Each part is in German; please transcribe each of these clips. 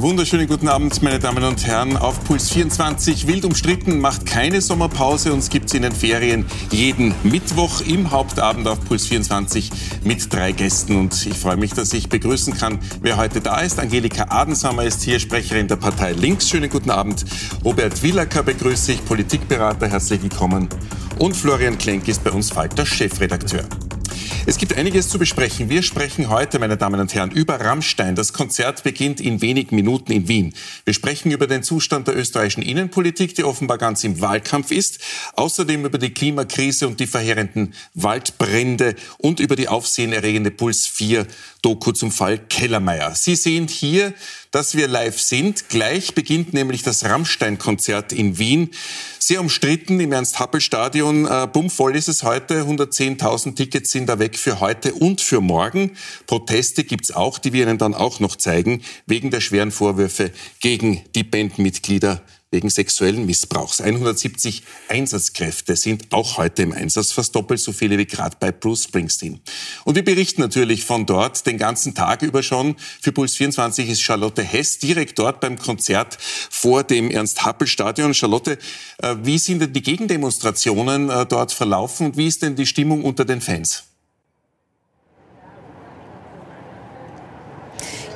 Wunderschönen guten Abend, meine Damen und Herren. Auf Puls 24 wild umstritten, macht keine Sommerpause. Uns gibt es in den Ferien jeden Mittwoch im Hauptabend auf Puls 24 mit drei Gästen. Und ich freue mich, dass ich begrüßen kann, wer heute da ist. Angelika Adensammer ist hier, Sprecherin der Partei Links. Schönen guten Abend. Robert Willacker begrüße ich, Politikberater. Herzlich willkommen. Und Florian Klenk ist bei uns Falter Chefredakteur. Es gibt einiges zu besprechen. Wir sprechen heute, meine Damen und Herren, über Rammstein. Das Konzert beginnt in wenigen Minuten in Wien. Wir sprechen über den Zustand der österreichischen Innenpolitik, die offenbar ganz im Wahlkampf ist. Außerdem über die Klimakrise und die verheerenden Waldbrände und über die aufsehenerregende Puls 4 Doku zum Fall Kellermeier. Sie sehen hier dass wir live sind. Gleich beginnt nämlich das Rammstein-Konzert in Wien. Sehr umstritten im Ernst-Happel-Stadion. Äh, bummvoll ist es heute. 110.000 Tickets sind da weg für heute und für morgen. Proteste gibt's auch, die wir Ihnen dann auch noch zeigen, wegen der schweren Vorwürfe gegen die Bandmitglieder wegen sexuellen Missbrauchs. 170 Einsatzkräfte sind auch heute im Einsatz, fast doppelt so viele wie gerade bei Bruce Springsteen. Und wir berichten natürlich von dort den ganzen Tag über schon. Für Puls 24 ist Charlotte Hess direkt dort beim Konzert vor dem Ernst-Happel-Stadion. Charlotte, äh, wie sind denn die Gegendemonstrationen äh, dort verlaufen und wie ist denn die Stimmung unter den Fans?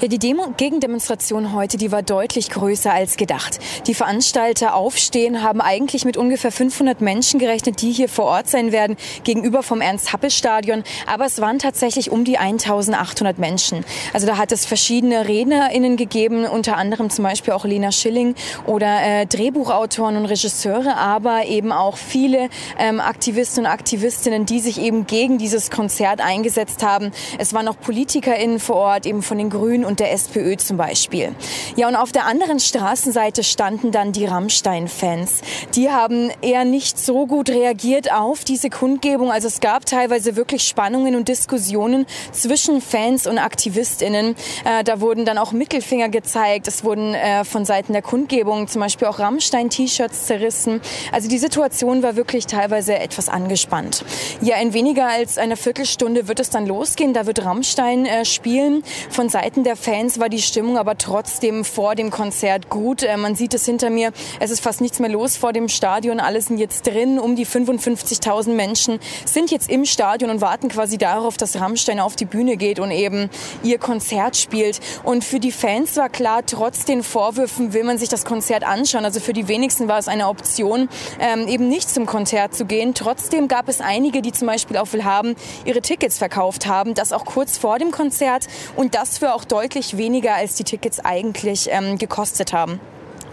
Ja, die Demo Gegendemonstration heute, die war deutlich größer als gedacht. Die Veranstalter Aufstehen haben eigentlich mit ungefähr 500 Menschen gerechnet, die hier vor Ort sein werden, gegenüber vom Ernst-Happel-Stadion. Aber es waren tatsächlich um die 1800 Menschen. Also da hat es verschiedene RednerInnen gegeben, unter anderem zum Beispiel auch Lena Schilling oder äh, Drehbuchautoren und Regisseure, aber eben auch viele ähm, Aktivisten und Aktivistinnen, die sich eben gegen dieses Konzert eingesetzt haben. Es waren auch PolitikerInnen vor Ort, eben von den Grünen und und der SPÖ zum Beispiel. Ja, und auf der anderen Straßenseite standen dann die Rammstein-Fans. Die haben eher nicht so gut reagiert auf diese Kundgebung. Also es gab teilweise wirklich Spannungen und Diskussionen zwischen Fans und AktivistInnen. Äh, da wurden dann auch Mittelfinger gezeigt. Es wurden äh, von Seiten der Kundgebung zum Beispiel auch Rammstein-T-Shirts zerrissen. Also die Situation war wirklich teilweise etwas angespannt. Ja, in weniger als einer Viertelstunde wird es dann losgehen. Da wird Rammstein äh, spielen. Von Seiten der Fans war die Stimmung aber trotzdem vor dem Konzert gut. Äh, man sieht es hinter mir. Es ist fast nichts mehr los vor dem Stadion. Alle sind jetzt drin. Um die 55.000 Menschen sind jetzt im Stadion und warten quasi darauf, dass Rammstein auf die Bühne geht und eben ihr Konzert spielt. Und für die Fans war klar, trotz den Vorwürfen will man sich das Konzert anschauen. Also für die wenigsten war es eine Option, ähm, eben nicht zum Konzert zu gehen. Trotzdem gab es einige, die zum Beispiel auch will haben, ihre Tickets verkauft haben. Das auch kurz vor dem Konzert und das für auch deutlich deutlich weniger, als die Tickets eigentlich ähm, gekostet haben.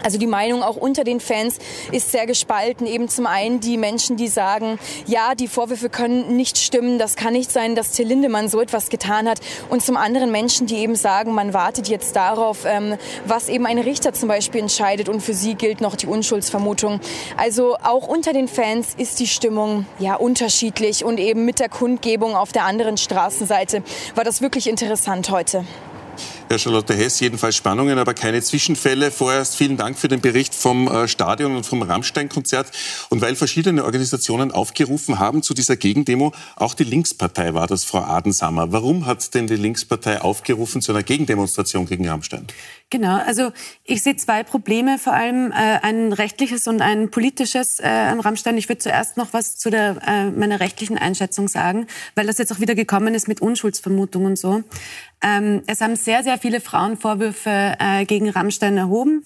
Also die Meinung auch unter den Fans ist sehr gespalten. Eben zum einen die Menschen, die sagen, ja, die Vorwürfe können nicht stimmen, das kann nicht sein, dass Till Lindemann so etwas getan hat. Und zum anderen Menschen, die eben sagen, man wartet jetzt darauf, ähm, was eben ein Richter zum Beispiel entscheidet und für sie gilt noch die Unschuldsvermutung. Also auch unter den Fans ist die Stimmung ja unterschiedlich und eben mit der Kundgebung auf der anderen Straßenseite war das wirklich interessant heute. much. Herr Charlotte Hess, jedenfalls Spannungen, aber keine Zwischenfälle. Vorerst vielen Dank für den Bericht vom äh, Stadion und vom Rammstein-Konzert. Und weil verschiedene Organisationen aufgerufen haben zu dieser Gegendemo, auch die Linkspartei war das, Frau Adensammer. Warum hat denn die Linkspartei aufgerufen zu einer Gegendemonstration gegen Rammstein? Genau, also ich sehe zwei Probleme, vor allem äh, ein rechtliches und ein politisches äh, an Rammstein. Ich würde zuerst noch was zu der, äh, meiner rechtlichen Einschätzung sagen, weil das jetzt auch wieder gekommen ist mit Unschuldsvermutung und so. Ähm, es haben sehr, sehr viele Frauen Vorwürfe äh, gegen Rammstein erhoben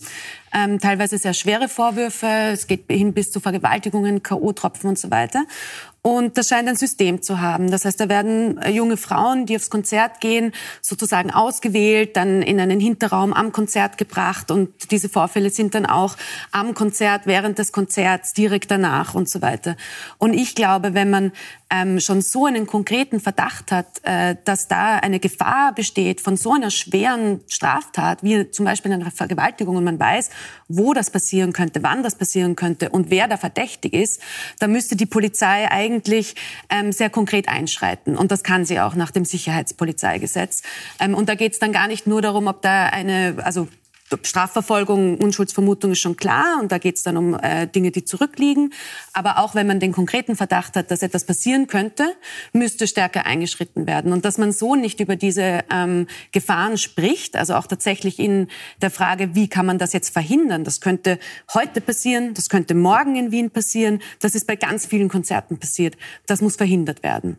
ähm, teilweise sehr schwere Vorwürfe. Es geht hin bis zu Vergewaltigungen, K.O.-Tropfen und so weiter. Und das scheint ein System zu haben. Das heißt, da werden äh, junge Frauen, die aufs Konzert gehen, sozusagen ausgewählt, dann in einen Hinterraum am Konzert gebracht. Und diese Vorfälle sind dann auch am Konzert, während des Konzerts, direkt danach und so weiter. Und ich glaube, wenn man ähm, schon so einen konkreten Verdacht hat, äh, dass da eine Gefahr besteht von so einer schweren Straftat, wie zum Beispiel einer Vergewaltigung, und man weiß, wo das passieren könnte, wann das passieren könnte und wer da verdächtig ist, da müsste die Polizei eigentlich ähm, sehr konkret einschreiten. Und das kann sie auch nach dem Sicherheitspolizeigesetz. Ähm, und da geht es dann gar nicht nur darum, ob da eine, also Strafverfolgung, Unschuldsvermutung ist schon klar und da geht es dann um äh, Dinge, die zurückliegen. Aber auch wenn man den konkreten Verdacht hat, dass etwas passieren könnte, müsste stärker eingeschritten werden. Und dass man so nicht über diese ähm, Gefahren spricht, also auch tatsächlich in der Frage, wie kann man das jetzt verhindern? Das könnte heute passieren, das könnte morgen in Wien passieren, das ist bei ganz vielen Konzerten passiert. Das muss verhindert werden.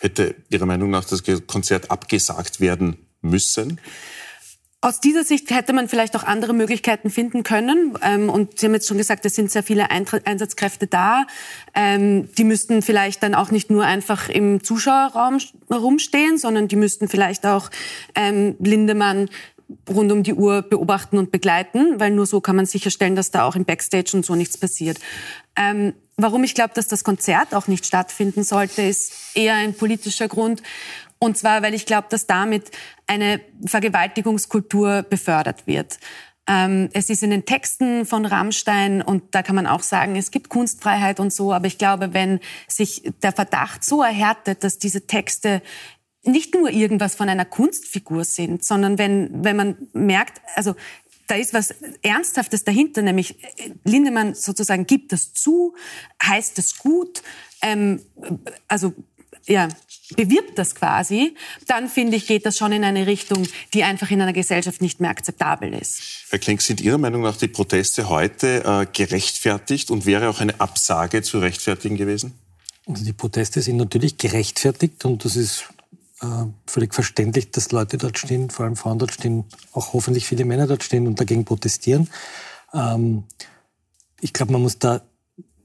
Hätte Ihrer Meinung nach das Konzert abgesagt werden müssen? Aus dieser Sicht hätte man vielleicht auch andere Möglichkeiten finden können. Ähm, und Sie haben jetzt schon gesagt, es sind sehr viele Einsatzkräfte da. Ähm, die müssten vielleicht dann auch nicht nur einfach im Zuschauerraum herumstehen, sondern die müssten vielleicht auch ähm, Lindemann rund um die Uhr beobachten und begleiten, weil nur so kann man sicherstellen, dass da auch im Backstage und so nichts passiert. Ähm, warum ich glaube, dass das Konzert auch nicht stattfinden sollte, ist eher ein politischer Grund. Und zwar, weil ich glaube, dass damit eine Vergewaltigungskultur befördert wird. Ähm, es ist in den Texten von Rammstein und da kann man auch sagen, es gibt Kunstfreiheit und so, aber ich glaube, wenn sich der Verdacht so erhärtet, dass diese Texte nicht nur irgendwas von einer Kunstfigur sind, sondern wenn, wenn man merkt, also da ist was Ernsthaftes dahinter, nämlich Lindemann sozusagen gibt das zu, heißt es gut, ähm, also ja, bewirbt das quasi, dann finde ich, geht das schon in eine Richtung, die einfach in einer Gesellschaft nicht mehr akzeptabel ist. Herr Klink, sind Ihrer Meinung nach die Proteste heute äh, gerechtfertigt und wäre auch eine Absage zu rechtfertigen gewesen? Also die Proteste sind natürlich gerechtfertigt und das ist äh, völlig verständlich, dass Leute dort stehen, vor allem Frauen dort stehen, auch hoffentlich viele Männer dort stehen und dagegen protestieren. Ähm, ich glaube, man muss da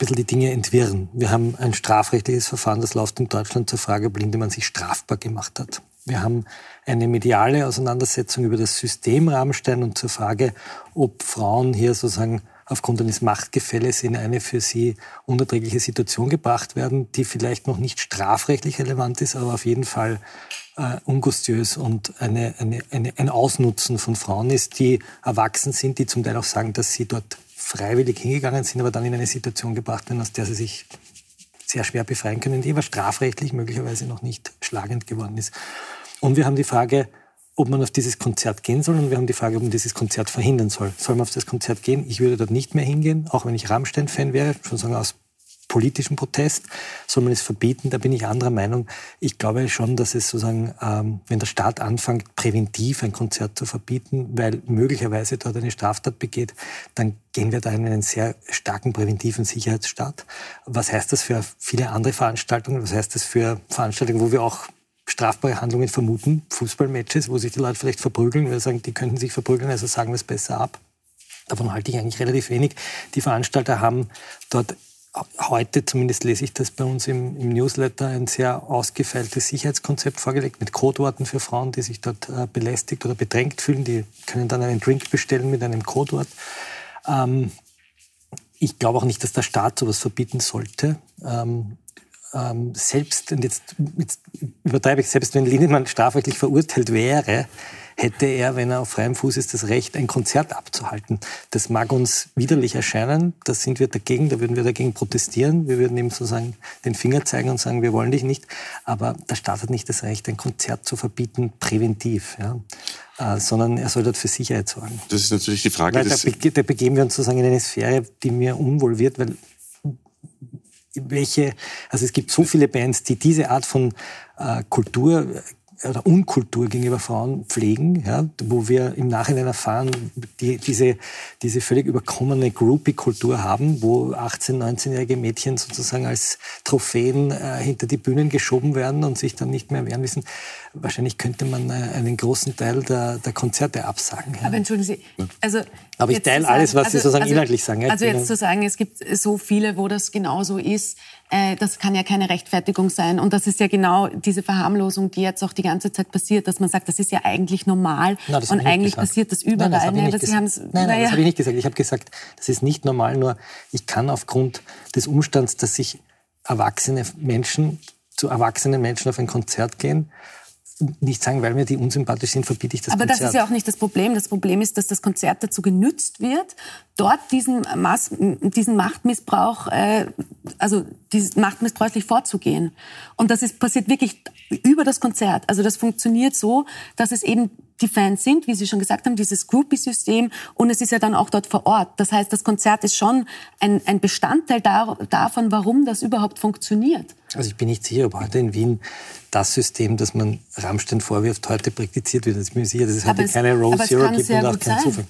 bisschen die Dinge entwirren. Wir haben ein strafrechtliches Verfahren, das läuft in Deutschland zur Frage, ob Lindemann sich strafbar gemacht hat. Wir haben eine mediale Auseinandersetzung über das System Rammstein und zur Frage, ob Frauen hier sozusagen aufgrund eines Machtgefälles in eine für sie unerträgliche Situation gebracht werden, die vielleicht noch nicht strafrechtlich relevant ist, aber auf jeden Fall äh, ungustiös und eine, eine, eine, ein Ausnutzen von Frauen ist, die erwachsen sind, die zum Teil auch sagen, dass sie dort freiwillig hingegangen sind, aber dann in eine Situation gebracht werden, aus der sie sich sehr schwer befreien können, die aber strafrechtlich möglicherweise noch nicht schlagend geworden ist. Und wir haben die Frage, ob man auf dieses Konzert gehen soll und wir haben die Frage, ob man dieses Konzert verhindern soll. Soll man auf das Konzert gehen? Ich würde dort nicht mehr hingehen, auch wenn ich Rammstein-Fan wäre, schon sagen aus politischen Protest? Soll man es verbieten? Da bin ich anderer Meinung. Ich glaube schon, dass es sozusagen, ähm, wenn der Staat anfängt, präventiv ein Konzert zu verbieten, weil möglicherweise dort eine Straftat begeht, dann gehen wir da in einen sehr starken präventiven Sicherheitsstaat. Was heißt das für viele andere Veranstaltungen? Was heißt das für Veranstaltungen, wo wir auch strafbare Handlungen vermuten? Fußballmatches, wo sich die Leute vielleicht verprügeln. Wir sagen, die könnten sich verprügeln, also sagen wir es besser ab. Davon halte ich eigentlich relativ wenig. Die Veranstalter haben dort heute, zumindest lese ich das bei uns im, im, Newsletter, ein sehr ausgefeiltes Sicherheitskonzept vorgelegt mit Codeworten für Frauen, die sich dort äh, belästigt oder bedrängt fühlen. Die können dann einen Drink bestellen mit einem Codewort. Ähm, ich glaube auch nicht, dass der Staat sowas verbieten sollte. Ähm, ähm, selbst, und jetzt, jetzt übertreibe ich, selbst wenn Lindemann strafrechtlich verurteilt wäre, hätte er, wenn er auf freiem Fuß ist, das Recht, ein Konzert abzuhalten. Das mag uns widerlich erscheinen, da sind wir dagegen, da würden wir dagegen protestieren, wir würden ihm sozusagen den Finger zeigen und sagen, wir wollen dich nicht, aber der Staat hat nicht das Recht, ein Konzert zu verbieten, präventiv, ja. Äh, sondern er soll dort für Sicherheit sorgen. Das ist natürlich die Frage. Weil da, be da begeben wir uns sozusagen in eine Sphäre, die mir unwohl wird, weil welche, also es gibt so viele Bands, die diese Art von äh, Kultur oder Unkultur gegenüber Frauen pflegen, ja, wo wir im Nachhinein erfahren, die, diese, diese völlig überkommene Groupie-Kultur haben, wo 18-, 19-jährige Mädchen sozusagen als Trophäen äh, hinter die Bühnen geschoben werden und sich dann nicht mehr wehren müssen. Wahrscheinlich könnte man äh, einen großen Teil der, der Konzerte absagen. Ja. Aber entschuldigen Sie, also aber ich teile alles, was also, Sie sozusagen also, inhaltlich sagen. Also jetzt zu sagen, es gibt so viele, wo das genauso ist, äh, das kann ja keine Rechtfertigung sein. Und das ist ja genau diese Verharmlosung, die jetzt auch die ganze Zeit passiert, dass man sagt, das ist ja eigentlich normal nein, und eigentlich passiert das überall. Nein, das habe ich, nicht, nein, nein, nein, das hab ich nicht gesagt. Ich habe gesagt, das ist nicht normal, nur ich kann aufgrund des Umstands, dass sich erwachsene Menschen zu erwachsenen Menschen auf ein Konzert gehen nicht sagen, weil mir die unsympathisch sind, verbiete ich das Aber Konzert. das ist ja auch nicht das Problem. Das Problem ist, dass das Konzert dazu genützt wird, dort diesen, Mass diesen Machtmissbrauch, äh, also dieses machtmissbräuchlich vorzugehen. Und das ist, passiert wirklich über das Konzert. Also das funktioniert so, dass es eben die Fans sind, wie Sie schon gesagt haben, dieses Groupie-System und es ist ja dann auch dort vor Ort. Das heißt, das Konzert ist schon ein, ein Bestandteil da, davon, warum das überhaupt funktioniert. Also ich bin nicht sicher, ob heute in Wien das System, das man Rammstein vorwirft, heute praktiziert wird. Ich bin mir sicher, dass es heute es, keine Rose Zero gibt und auch kein Zufall.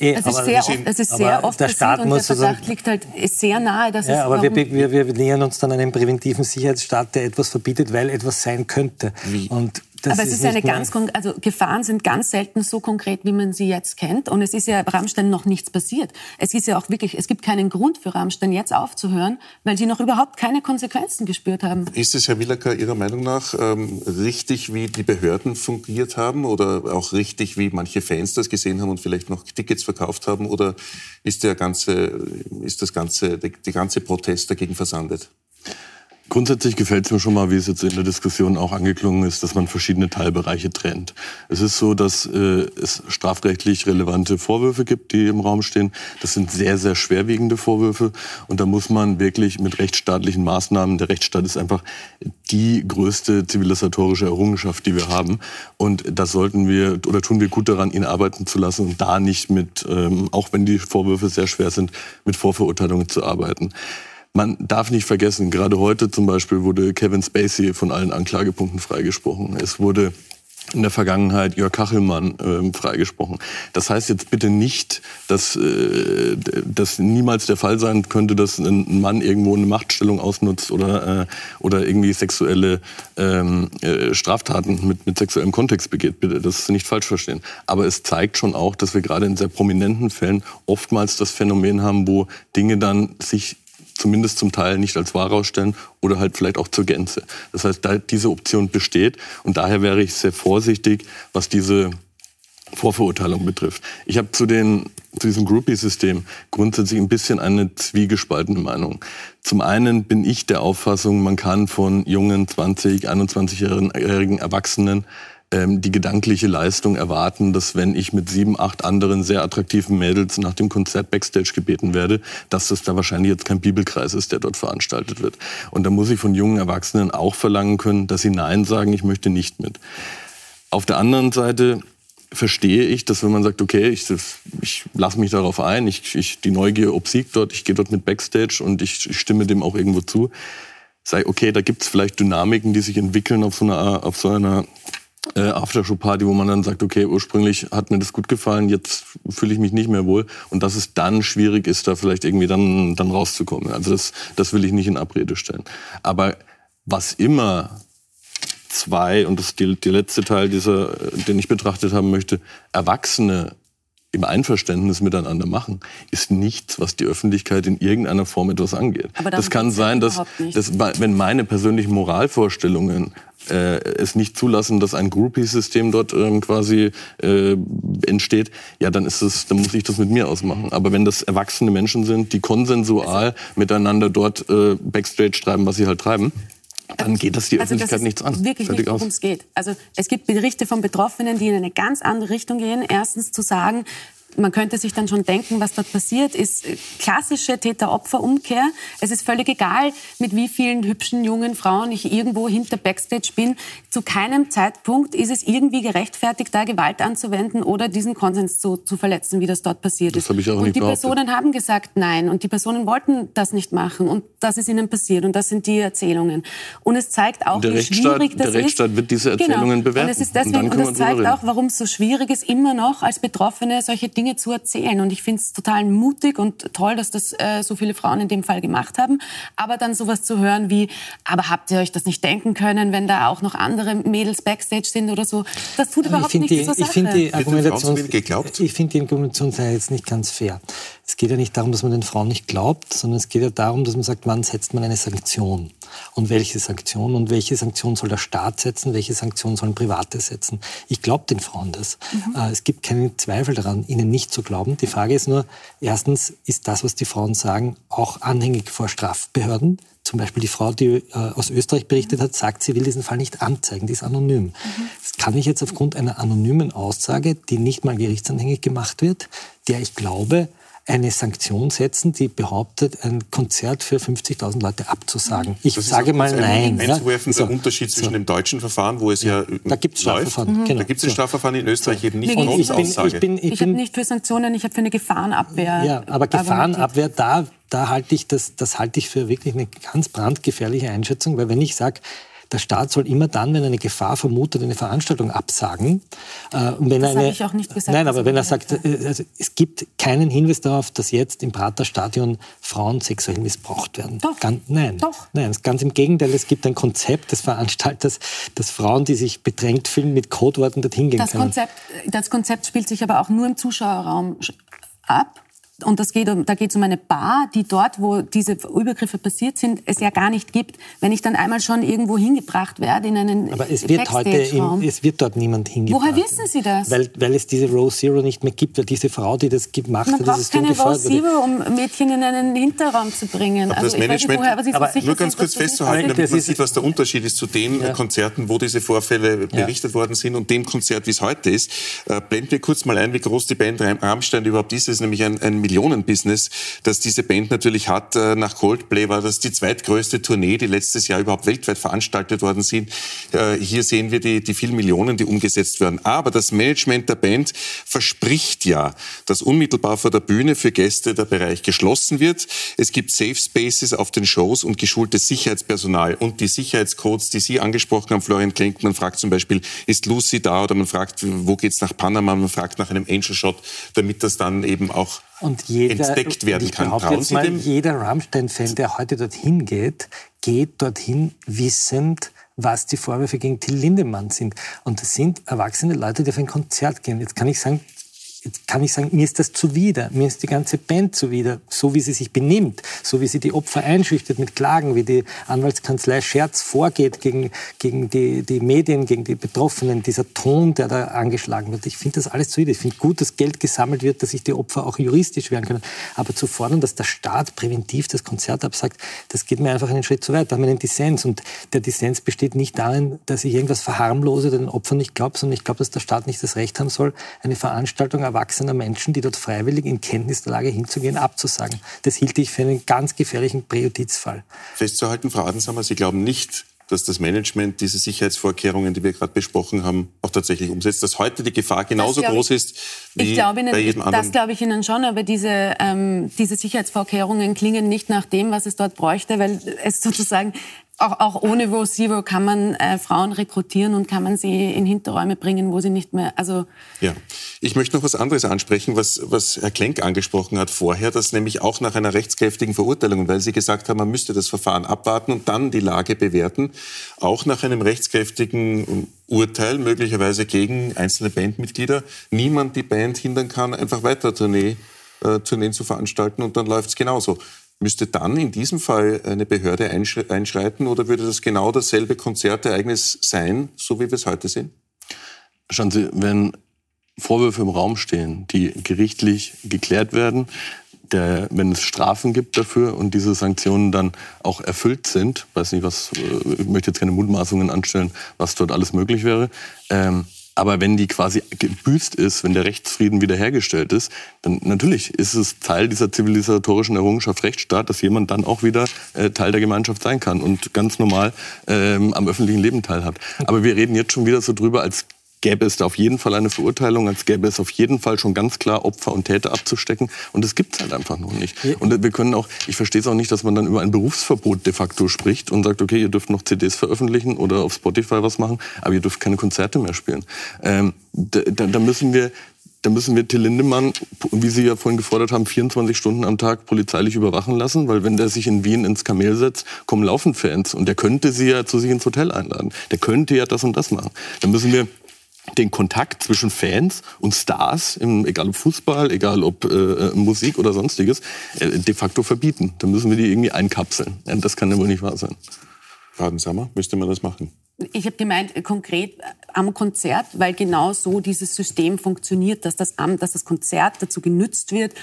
Eh, es, ist sehr oft, es ist sehr oft der Staat und muss der Verdacht liegt halt sehr nahe. Dass ja, es aber wir, wir, wir nähern uns dann einem präventiven Sicherheitsstaat, der etwas verbietet, weil etwas sein könnte. Wie? Und das Aber es ist, ist eine ganz, also Gefahren sind ganz selten so konkret, wie man sie jetzt kennt. Und es ist ja Rammstein noch nichts passiert. Es ist ja auch wirklich, es gibt keinen Grund für Rammstein jetzt aufzuhören, weil sie noch überhaupt keine Konsequenzen gespürt haben. Ist es, Herr Willacker, Ihrer Meinung nach ähm, richtig, wie die Behörden fungiert haben oder auch richtig, wie manche Fans das gesehen haben und vielleicht noch Tickets verkauft haben? Oder ist der ganze, ist das ganze, die, die ganze Protest dagegen versandet? Grundsätzlich gefällt es mir schon mal, wie es jetzt in der Diskussion auch angeklungen ist, dass man verschiedene Teilbereiche trennt. Es ist so, dass äh, es strafrechtlich relevante Vorwürfe gibt, die im Raum stehen. Das sind sehr, sehr schwerwiegende Vorwürfe. Und da muss man wirklich mit rechtsstaatlichen Maßnahmen, der Rechtsstaat ist einfach die größte zivilisatorische Errungenschaft, die wir haben. Und das sollten wir oder tun wir gut daran, ihn arbeiten zu lassen und da nicht mit, ähm, auch wenn die Vorwürfe sehr schwer sind, mit Vorverurteilungen zu arbeiten. Man darf nicht vergessen, gerade heute zum Beispiel wurde Kevin Spacey von allen Anklagepunkten freigesprochen. Es wurde in der Vergangenheit Jörg Kachelmann äh, freigesprochen. Das heißt jetzt bitte nicht, dass äh, das niemals der Fall sein könnte, dass ein Mann irgendwo eine Machtstellung ausnutzt oder äh, oder irgendwie sexuelle ähm, äh, Straftaten mit mit sexuellem Kontext begeht. Bitte, das nicht falsch verstehen. Aber es zeigt schon auch, dass wir gerade in sehr prominenten Fällen oftmals das Phänomen haben, wo Dinge dann sich zumindest zum Teil nicht als wahr ausstellen oder halt vielleicht auch zur Gänze. Das heißt, da diese Option besteht und daher wäre ich sehr vorsichtig, was diese Vorverurteilung betrifft. Ich habe zu, den, zu diesem Groupie-System grundsätzlich ein bisschen eine zwiegespaltene Meinung. Zum einen bin ich der Auffassung, man kann von jungen 20, 21-jährigen Erwachsenen ähm, die gedankliche Leistung erwarten, dass wenn ich mit sieben, acht anderen sehr attraktiven Mädels nach dem Konzert Backstage gebeten werde, dass das da wahrscheinlich jetzt kein Bibelkreis ist, der dort veranstaltet wird. Und da muss ich von jungen Erwachsenen auch verlangen können, dass sie Nein sagen, ich möchte nicht mit. Auf der anderen Seite verstehe ich, dass wenn man sagt, okay, ich, ich lasse mich darauf ein, ich, ich, die Neugier obsiegt dort, ich gehe dort mit Backstage und ich, ich stimme dem auch irgendwo zu, sei okay, da gibt es vielleicht Dynamiken, die sich entwickeln auf so einer, auf so einer äh, Aftershow-Party, wo man dann sagt, okay, ursprünglich hat mir das gut gefallen, jetzt fühle ich mich nicht mehr wohl. Und dass es dann schwierig ist, da vielleicht irgendwie dann, dann rauszukommen. Also das, das will ich nicht in Abrede stellen. Aber was immer zwei, und das ist die, die letzte Teil dieser, den ich betrachtet haben möchte, Erwachsene im Einverständnis miteinander machen, ist nichts, was die Öffentlichkeit in irgendeiner Form etwas angeht. Aber das kann sein, dass, dass wenn meine persönlichen Moralvorstellungen äh, es nicht zulassen, dass ein Groupie-System dort ähm, quasi äh, entsteht, ja, dann ist es, dann muss ich das mit mir ausmachen. Aber wenn das erwachsene Menschen sind, die konsensual miteinander dort äh, Backstage treiben, was sie halt treiben, dann geht das die also Öffentlichkeit das nichts an. Wirklich Fertig nicht, worum es geht. Also es gibt Berichte von Betroffenen, die in eine ganz andere Richtung gehen. Erstens zu sagen, man könnte sich dann schon denken, was dort passiert, ist klassische Täter-Opfer-Umkehr. Es ist völlig egal, mit wie vielen hübschen jungen Frauen ich irgendwo hinter Backstage bin. Zu keinem Zeitpunkt ist es irgendwie gerechtfertigt, da Gewalt anzuwenden oder diesen Konsens zu, zu verletzen, wie das dort passiert das ist. Ich auch und nicht die Personen haben gesagt nein und die Personen wollten das nicht machen und das ist ihnen passiert und das sind die Erzählungen. Und es zeigt auch, wie schwierig das der Rechtsstaat ist. wird diese Erzählungen genau. bewerten. Und es ist deswegen und, und es zeigt auch, warum es so schwierig ist, immer noch als Betroffene solche Dinge Dinge zu erzählen. Und ich finde es total mutig und toll, dass das äh, so viele Frauen in dem Fall gemacht haben. Aber dann sowas zu hören wie, aber habt ihr euch das nicht denken können, wenn da auch noch andere Mädels Backstage sind oder so, das tut überhaupt nichts zur Sache. Ich finde die Argumentation, ich finde die Argumentation sei jetzt nicht ganz fair. Es geht ja nicht darum, dass man den Frauen nicht glaubt, sondern es geht ja darum, dass man sagt, wann setzt man eine Sanktion? Und welche Sanktion? Und welche Sanktion soll der Staat setzen? Welche Sanktion sollen Private setzen? Ich glaube den Frauen das. Mhm. Äh, es gibt keinen Zweifel daran, ihnen nicht zu glauben. Die Frage ist nur, erstens, ist das, was die Frauen sagen, auch anhängig vor Strafbehörden? Zum Beispiel die Frau, die äh, aus Österreich berichtet hat, sagt, sie will diesen Fall nicht anzeigen, die ist anonym. Mhm. Das kann ich jetzt aufgrund einer anonymen Aussage, die nicht mal gerichtsanhängig gemacht wird, der ich glaube, eine Sanktion setzen, die behauptet, ein Konzert für 50.000 Leute abzusagen. Ich sage mal nein. Ein einzuwerfender ja? Unterschied zwischen so. dem deutschen Verfahren, wo es ja, ja da gibt es Strafverfahren. Mhm. Genau. Da gibt es ein Strafverfahren in Österreich eben nicht. Ich, bin, ich, bin, ich, ich habe nicht für Sanktionen, ich habe für eine Gefahrenabwehr. Ja, aber Gefahrenabwehr, da, da halte ich das, das halte ich für wirklich eine ganz brandgefährliche Einschätzung, weil wenn ich sage, der Staat soll immer dann, wenn eine Gefahr vermutet, eine Veranstaltung absagen. Äh, und wenn das habe ich auch nicht gesagt. Nein, aber wenn er sagt, äh, also es gibt keinen Hinweis darauf, dass jetzt im Praterstadion Frauen sexuell missbraucht werden. Doch. Ganz, nein. Doch. Nein, ganz im Gegenteil. Es gibt ein Konzept des Veranstalters, dass Frauen, die sich bedrängt fühlen, mit Codeworten dorthin gehen das können. Konzept, das Konzept spielt sich aber auch nur im Zuschauerraum ab und das geht um, da geht es um eine Bar, die dort, wo diese Übergriffe passiert sind, es ja gar nicht gibt. Wenn ich dann einmal schon irgendwo hingebracht werde in einen Aber es wird heute, im, es wird dort niemand hingebracht. Woher wissen Sie das? Weil, weil es diese Row Zero nicht mehr gibt, weil diese Frau, die das gemacht Man hat, braucht keine Row Zero, um Mädchen in einen Hinterraum zu bringen. Aber also das Management, nicht, woher, aber aber nur ganz kurz festzuhalten, damit man sieht, was der Unterschied ist zu den ja. Konzerten, wo diese Vorfälle berichtet ja. worden sind und dem Konzert, wie es heute ist. Äh, blenden wir kurz mal ein, wie groß die Band Rammstein überhaupt ist. Das ist nämlich ein, ein Millionenbusiness das diese Band natürlich hat. Äh, nach Coldplay war das die zweitgrößte Tournee, die letztes Jahr überhaupt weltweit veranstaltet worden sind. Äh, hier sehen wir die, die vielen Millionen, die umgesetzt werden. Aber das Management der Band verspricht ja, dass unmittelbar vor der Bühne für Gäste der Bereich geschlossen wird. Es gibt Safe Spaces auf den Shows und geschultes Sicherheitspersonal. Und die Sicherheitscodes, die Sie angesprochen haben, Florian Klenk, man fragt zum Beispiel, ist Lucy da? Oder man fragt, wo geht's nach Panama? Man fragt nach einem Angel Shot, damit das dann eben auch und jeder, entdeckt werden kann. Trauen jetzt mal, jeder Rammstein-Fan, der heute dorthin geht, geht dorthin wissend, was die Vorwürfe gegen Till Lindemann sind. Und das sind erwachsene Leute, die auf ein Konzert gehen. Jetzt kann ich sagen, kann ich sagen, mir ist das zuwider, mir ist die ganze Band zuwider, so wie sie sich benimmt, so wie sie die Opfer einschüchtert mit Klagen, wie die Anwaltskanzlei Scherz vorgeht gegen, gegen die, die Medien, gegen die Betroffenen, dieser Ton, der da angeschlagen wird. Ich finde das alles zuwider. Ich finde gut, dass Geld gesammelt wird, dass sich die Opfer auch juristisch wehren können. Aber zu fordern, dass der Staat präventiv das Konzert absagt, das geht mir einfach einen Schritt zu weit. Da haben wir einen Dissens. Und der Dissens besteht nicht darin, dass ich irgendwas verharmlose, den Opfern nicht glaube, sondern ich glaube, dass der Staat nicht das Recht haben soll, eine Veranstaltung erwachsener Menschen, die dort freiwillig in Kenntnis der Lage hinzugehen, abzusagen. Das hielt ich für einen ganz gefährlichen Präjudizfall. Festzuhalten, Frau Adensammer, Sie glauben nicht, dass das Management diese Sicherheitsvorkehrungen, die wir gerade besprochen haben, auch tatsächlich umsetzt, dass heute die Gefahr genauso groß ist wie Ihnen, bei jedem anderen. Das glaube ich Ihnen schon, aber diese, ähm, diese Sicherheitsvorkehrungen klingen nicht nach dem, was es dort bräuchte, weil es sozusagen auch, auch ohne Row Zero kann man äh, Frauen rekrutieren und kann man sie in Hinterräume bringen, wo sie nicht mehr, also... Ja, ich möchte noch was anderes ansprechen, was, was Herr Klenk angesprochen hat vorher, dass nämlich auch nach einer rechtskräftigen Verurteilung, weil Sie gesagt haben, man müsste das Verfahren abwarten und dann die Lage bewerten, auch nach einem rechtskräftigen Urteil, möglicherweise gegen einzelne Bandmitglieder, niemand die Band hindern kann, einfach weiter Tournee, äh, Tourneen zu veranstalten und dann läuft es genauso. Müsste dann in diesem Fall eine Behörde einschreiten oder würde das genau dasselbe Konzertereignis sein, so wie wir es heute sehen? Schauen Sie, wenn Vorwürfe im Raum stehen, die gerichtlich geklärt werden, der, wenn es Strafen gibt dafür und diese Sanktionen dann auch erfüllt sind, weiß nicht, was, äh, ich möchte jetzt keine Mutmaßungen anstellen, was dort alles möglich wäre, ähm, aber wenn die quasi gebüßt ist, wenn der Rechtsfrieden wiederhergestellt ist, dann natürlich ist es Teil dieser zivilisatorischen Errungenschaft Rechtsstaat, dass jemand dann auch wieder äh, Teil der Gemeinschaft sein kann und ganz normal ähm, am öffentlichen Leben teilhat. Aber wir reden jetzt schon wieder so drüber, als gäbe es da auf jeden Fall eine Verurteilung, als gäbe es auf jeden Fall schon ganz klar Opfer und Täter abzustecken. Und das gibt es halt einfach noch nicht. Und wir können auch, ich verstehe es auch nicht, dass man dann über ein Berufsverbot de facto spricht und sagt, okay, ihr dürft noch CDs veröffentlichen oder auf Spotify was machen, aber ihr dürft keine Konzerte mehr spielen. Ähm, da, da müssen wir da müssen wir Till Lindemann, wie Sie ja vorhin gefordert haben, 24 Stunden am Tag polizeilich überwachen lassen, weil wenn der sich in Wien ins Kamel setzt, kommen laufend Fans und der könnte sie ja zu sich ins Hotel einladen. Der könnte ja das und das machen. Da müssen wir den Kontakt zwischen Fans und Stars, im, egal ob Fußball, egal ob äh, Musik oder sonstiges, äh, de facto verbieten. Da müssen wir die irgendwie einkapseln. Ja, das kann ja wohl nicht wahr sein. Fadensammer, müsste man das machen? Ich habe gemeint, äh, konkret äh, am Konzert, weil genau so dieses System funktioniert, dass das, dass das Konzert dazu genützt wird,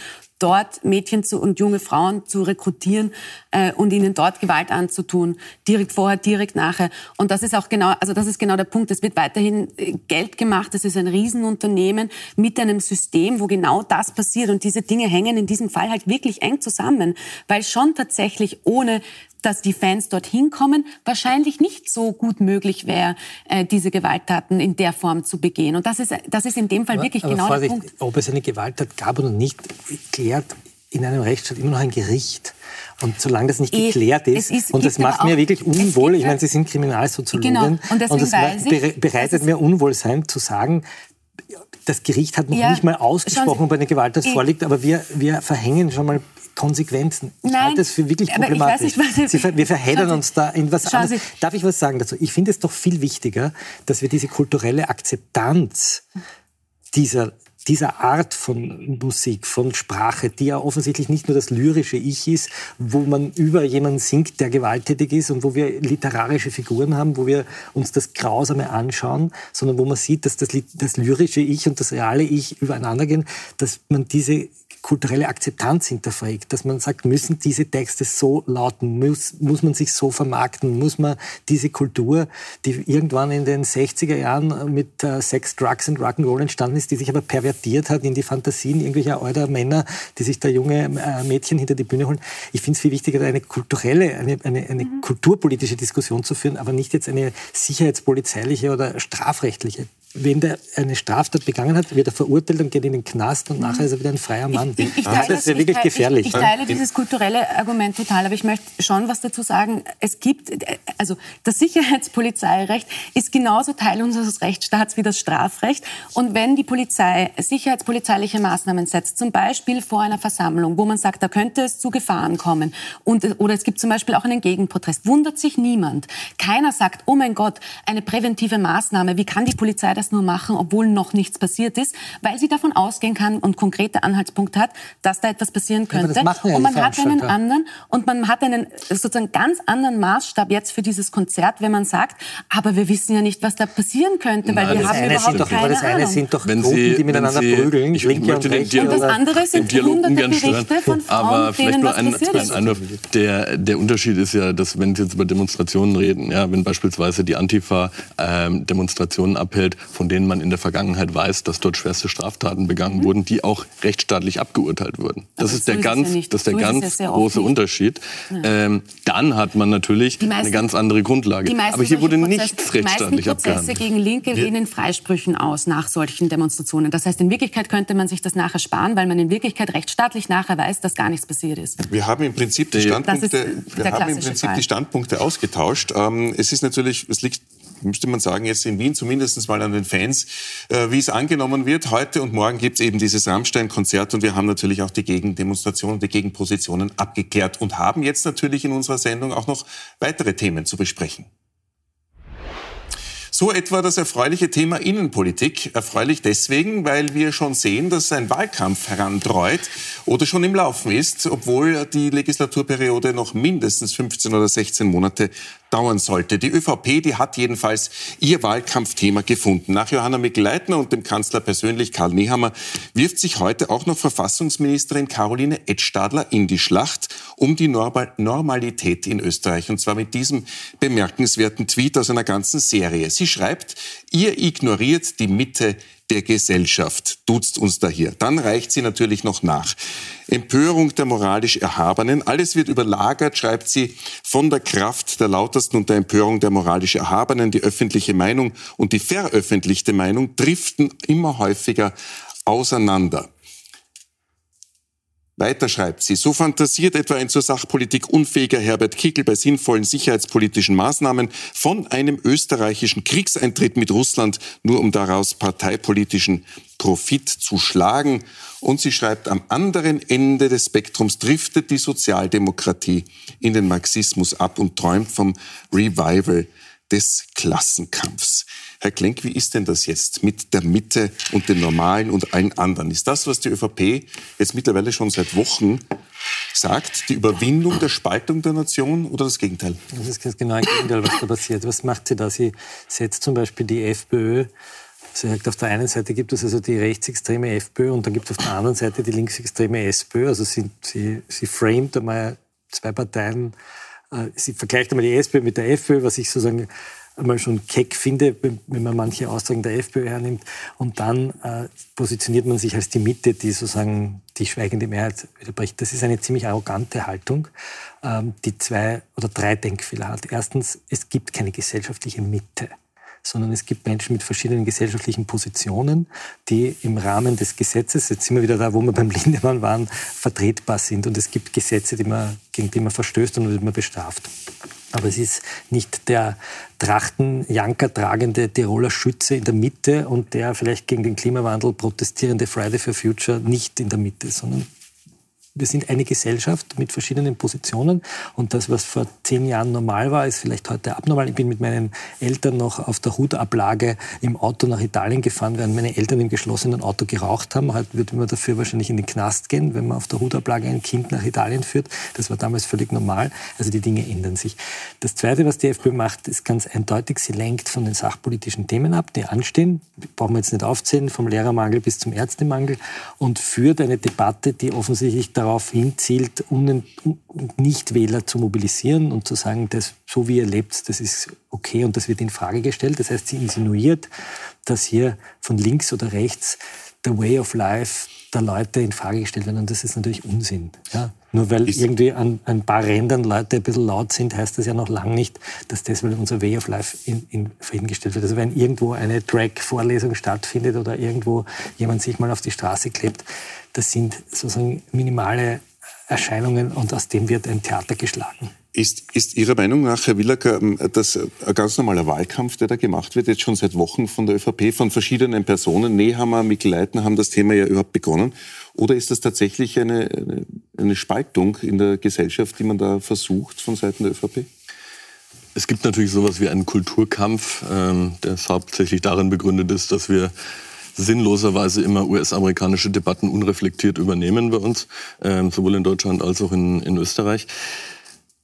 dort Mädchen zu, und junge Frauen zu rekrutieren äh, und ihnen dort Gewalt anzutun, direkt vorher, direkt nachher. Und das ist auch genau, also das ist genau der Punkt. Es wird weiterhin äh, Geld gemacht. Es ist ein Riesenunternehmen mit einem System, wo genau das passiert. Und diese Dinge hängen in diesem Fall halt wirklich eng zusammen, weil schon tatsächlich ohne dass die Fans dorthin kommen, wahrscheinlich nicht so gut möglich wäre, äh, diese Gewalttaten in der Form zu begehen. Und das ist, das ist in dem Fall aber, wirklich aber genau Vorsicht, der Punkt. Ob es eine Gewalttat gab oder nicht, klärt in einem Rechtsstaat immer noch ein Gericht. Und solange das nicht eh, geklärt ist, ist und das macht mir wirklich unwohl, ich meine, Sie sind Kriminalsoziologin, genau. und, und das bereitet mir Unwohlsein zu sagen, das Gericht hat noch ja, nicht mal ausgesprochen, ob eine Gewalttat vorliegt, aber wir, wir verhängen schon mal Konsequenzen. Ich Nein, halte das für wirklich problematisch. Nicht, Sie, wir verheddern uns da in was anderes. Darf ich was sagen dazu? Ich finde es doch viel wichtiger, dass wir diese kulturelle Akzeptanz dieser dieser Art von Musik, von Sprache, die ja offensichtlich nicht nur das lyrische Ich ist, wo man über jemanden singt, der gewalttätig ist und wo wir literarische Figuren haben, wo wir uns das Grausame anschauen, sondern wo man sieht, dass das, das lyrische Ich und das reale Ich übereinander gehen, dass man diese kulturelle Akzeptanz hinterfragt, dass man sagt, müssen diese Texte so lauten, muss, muss man sich so vermarkten, muss man diese Kultur, die irgendwann in den 60er Jahren mit äh, Sex, Drugs und Rock'n'Roll entstanden ist, die sich aber pervertiert hat in die Fantasien irgendwelcher alter Männer, die sich da junge äh, Mädchen hinter die Bühne holen. Ich finde es viel wichtiger, eine kulturelle, eine, eine, eine mhm. kulturpolitische Diskussion zu führen, aber nicht jetzt eine sicherheitspolizeiliche oder strafrechtliche wenn der eine Straftat begangen hat, wird er verurteilt und geht in den Knast und nachher ist er wieder ein freier Mann. Ich, ich, ich das ist ja wirklich teile, gefährlich. Ich, teile dieses kulturelle Argument total, aber ich möchte schon was dazu sagen. Es gibt, also das Sicherheitspolizeirecht ist genauso Teil unseres Rechtsstaats wie das Strafrecht. Und wenn die Polizei sicherheitspolizeiliche Maßnahmen setzt, zum Beispiel vor einer Versammlung, wo man sagt, da könnte es zu Gefahren kommen, und, oder es gibt zum Beispiel auch einen Gegenprotest, wundert sich niemand. Keiner sagt, oh mein Gott, eine präventive Maßnahme, wie kann die Polizei das das nur machen, obwohl noch nichts passiert ist, weil sie davon ausgehen kann und konkrete Anhaltspunkte hat, dass da etwas passieren könnte. Ja, ja und man hat einen anderen und man hat einen sozusagen ganz anderen Maßstab jetzt für dieses Konzert, wenn man sagt, aber wir wissen ja nicht, was da passieren könnte, weil Na, wir haben überhaupt doch, keine das eine Ahnung. sind doch wenn Sie, die miteinander Sie, prügeln, ich linke und rechte. Und das andere sind hunderte Berichte von Frauen, aber vielleicht nur ein, ein Einwurf. Der, der Unterschied ist ja, dass wenn Sie jetzt über Demonstrationen reden, ja, wenn beispielsweise die Antifa ähm, Demonstrationen abhält, von denen man in der Vergangenheit weiß, dass dort schwerste Straftaten begangen mhm. wurden, die auch rechtsstaatlich abgeurteilt wurden. Das Aber ist der ganz, ja das ist der so ganz ist große Unterschied. Ja. Ähm, dann hat man natürlich meisten, eine ganz andere Grundlage. Aber hier wurde Prozesse, nichts rechtsstaatlich abgehandelt. Die Prozesse gegen Linke gehen in Freisprüchen aus nach solchen Demonstrationen. Das heißt, in Wirklichkeit könnte man sich das nachher sparen, weil man in Wirklichkeit rechtsstaatlich nachher weiß, dass gar nichts passiert ist. Wir haben im Prinzip die Standpunkte, wir haben im Prinzip die Standpunkte ausgetauscht. Ähm, es ist natürlich, es liegt müsste man sagen, jetzt in Wien zumindest mal an den Fans, äh, wie es angenommen wird. Heute und morgen gibt es eben dieses Rammstein-Konzert und wir haben natürlich auch die Gegendemonstrationen, die Gegenpositionen abgeklärt und haben jetzt natürlich in unserer Sendung auch noch weitere Themen zu besprechen. So etwa das erfreuliche Thema Innenpolitik. Erfreulich deswegen, weil wir schon sehen, dass ein Wahlkampf herandreut oder schon im Laufen ist, obwohl die Legislaturperiode noch mindestens 15 oder 16 Monate dauern sollte. Die ÖVP, die hat jedenfalls ihr Wahlkampfthema gefunden. Nach Johanna Mikl-Leitner und dem Kanzler persönlich Karl Nehammer wirft sich heute auch noch Verfassungsministerin Caroline Edstadler in die Schlacht um die Normalität in Österreich. Und zwar mit diesem bemerkenswerten Tweet aus einer ganzen Serie. Sie schreibt, ihr ignoriert die Mitte der Gesellschaft, duzt uns da hier. Dann reicht sie natürlich noch nach. Empörung der moralisch Erhabenen. Alles wird überlagert, schreibt sie, von der Kraft der lautersten und der Empörung der moralisch Erhabenen. Die öffentliche Meinung und die veröffentlichte Meinung driften immer häufiger auseinander. Weiter schreibt sie, so fantasiert etwa ein zur Sachpolitik unfähiger Herbert Kickel bei sinnvollen sicherheitspolitischen Maßnahmen von einem österreichischen Kriegseintritt mit Russland, nur um daraus parteipolitischen Profit zu schlagen. Und sie schreibt, am anderen Ende des Spektrums driftet die Sozialdemokratie in den Marxismus ab und träumt vom Revival des Klassenkampfs. Herr Klenk, wie ist denn das jetzt mit der Mitte und den Normalen und allen anderen? Ist das, was die ÖVP jetzt mittlerweile schon seit Wochen sagt, die Überwindung der Spaltung der Nation oder das Gegenteil? Das ist das genaue Gegenteil, was da passiert. Was macht sie da? Sie setzt zum Beispiel die FPÖ Also auf der einen Seite gibt es also die rechtsextreme FPÖ und dann gibt es auf der anderen Seite die linksextreme SPÖ. Also sie, sie, sie framed einmal zwei Parteien, äh, sie vergleicht einmal die SPÖ mit der FPÖ, was ich sozusagen einmal schon keck finde, wenn man manche Aussagen der FPÖ hernimmt. Und dann äh, positioniert man sich als die Mitte, die sozusagen die schweigende Mehrheit widerspricht. Das ist eine ziemlich arrogante Haltung, ähm, die zwei oder drei Denkfehler hat. Erstens, es gibt keine gesellschaftliche Mitte sondern es gibt Menschen mit verschiedenen gesellschaftlichen Positionen, die im Rahmen des Gesetzes, jetzt sind wir wieder da, wo wir beim Lindemann waren, vertretbar sind. Und es gibt Gesetze, die man, gegen die man verstößt und die man bestraft. Aber es ist nicht der Trachtenjanker tragende Tiroler Schütze in der Mitte und der vielleicht gegen den Klimawandel protestierende Friday for Future nicht in der Mitte, sondern wir sind eine Gesellschaft mit verschiedenen Positionen und das, was vor zehn Jahren normal war, ist vielleicht heute abnormal. Ich bin mit meinen Eltern noch auf der Hutablage im Auto nach Italien gefahren, während meine Eltern im geschlossenen Auto geraucht haben. Heute würde man dafür wahrscheinlich in den Knast gehen, wenn man auf der Hutablage ein Kind nach Italien führt. Das war damals völlig normal. Also die Dinge ändern sich. Das Zweite, was die FPÖ macht, ist ganz eindeutig, sie lenkt von den sachpolitischen Themen ab, die anstehen. Brauchen wir jetzt nicht aufzählen, vom Lehrermangel bis zum Ärztemangel und führt eine Debatte, die offensichtlich darauf hinzielt, um Nichtwähler zu mobilisieren und zu sagen, dass so wie ihr lebt, das ist okay und das wird in Frage gestellt. Das heißt, sie insinuiert, dass hier von links oder rechts der Way of Life der Leute in Frage gestellt wird. Und das ist natürlich Unsinn. Ja? Nur weil ist irgendwie an ein paar Rändern Leute ein bisschen laut sind, heißt das ja noch lange nicht, dass deswegen unser Way of Life in, in Frieden gestellt wird. Also wenn irgendwo eine Drag-Vorlesung stattfindet oder irgendwo jemand sich mal auf die Straße klebt, das sind sozusagen minimale Erscheinungen und aus dem wird ein Theater geschlagen. Ist, ist Ihrer Meinung nach, Herr Willacker, ähm, das ein ganz normaler Wahlkampf, der da gemacht wird, jetzt schon seit Wochen von der ÖVP, von verschiedenen Personen? Nehammer, Mikl Leitner haben das Thema ja überhaupt begonnen. Oder ist das tatsächlich eine, eine Spaltung in der Gesellschaft, die man da versucht von Seiten der ÖVP? Es gibt natürlich sowas wie einen Kulturkampf, ähm, der hauptsächlich darin begründet ist, dass wir sinnloserweise immer US-amerikanische Debatten unreflektiert übernehmen bei uns, ähm, sowohl in Deutschland als auch in, in Österreich.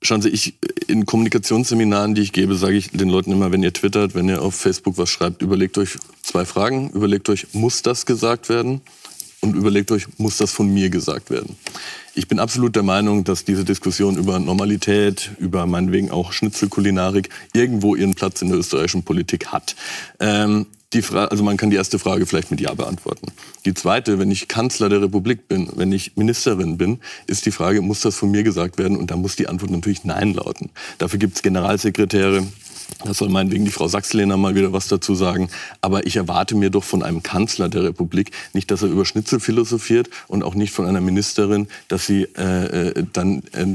Schauen Sie, ich in Kommunikationsseminaren, die ich gebe, sage ich den Leuten immer, wenn ihr twittert, wenn ihr auf Facebook was schreibt, überlegt euch zwei Fragen. Überlegt euch, muss das gesagt werden? Und überlegt euch, muss das von mir gesagt werden? Ich bin absolut der Meinung, dass diese Diskussion über Normalität, über meinetwegen auch Schnitzelkulinarik irgendwo ihren Platz in der österreichischen Politik hat. Ähm, die Frage, also man kann die erste Frage vielleicht mit Ja beantworten. Die zweite, wenn ich Kanzler der Republik bin, wenn ich Ministerin bin, ist die Frage, muss das von mir gesagt werden? Und da muss die Antwort natürlich Nein lauten. Dafür gibt es Generalsekretäre, da soll meinetwegen die Frau Sachslehner mal wieder was dazu sagen. Aber ich erwarte mir doch von einem Kanzler der Republik nicht, dass er über Schnitzel philosophiert und auch nicht von einer Ministerin, dass sie äh, äh dann äh,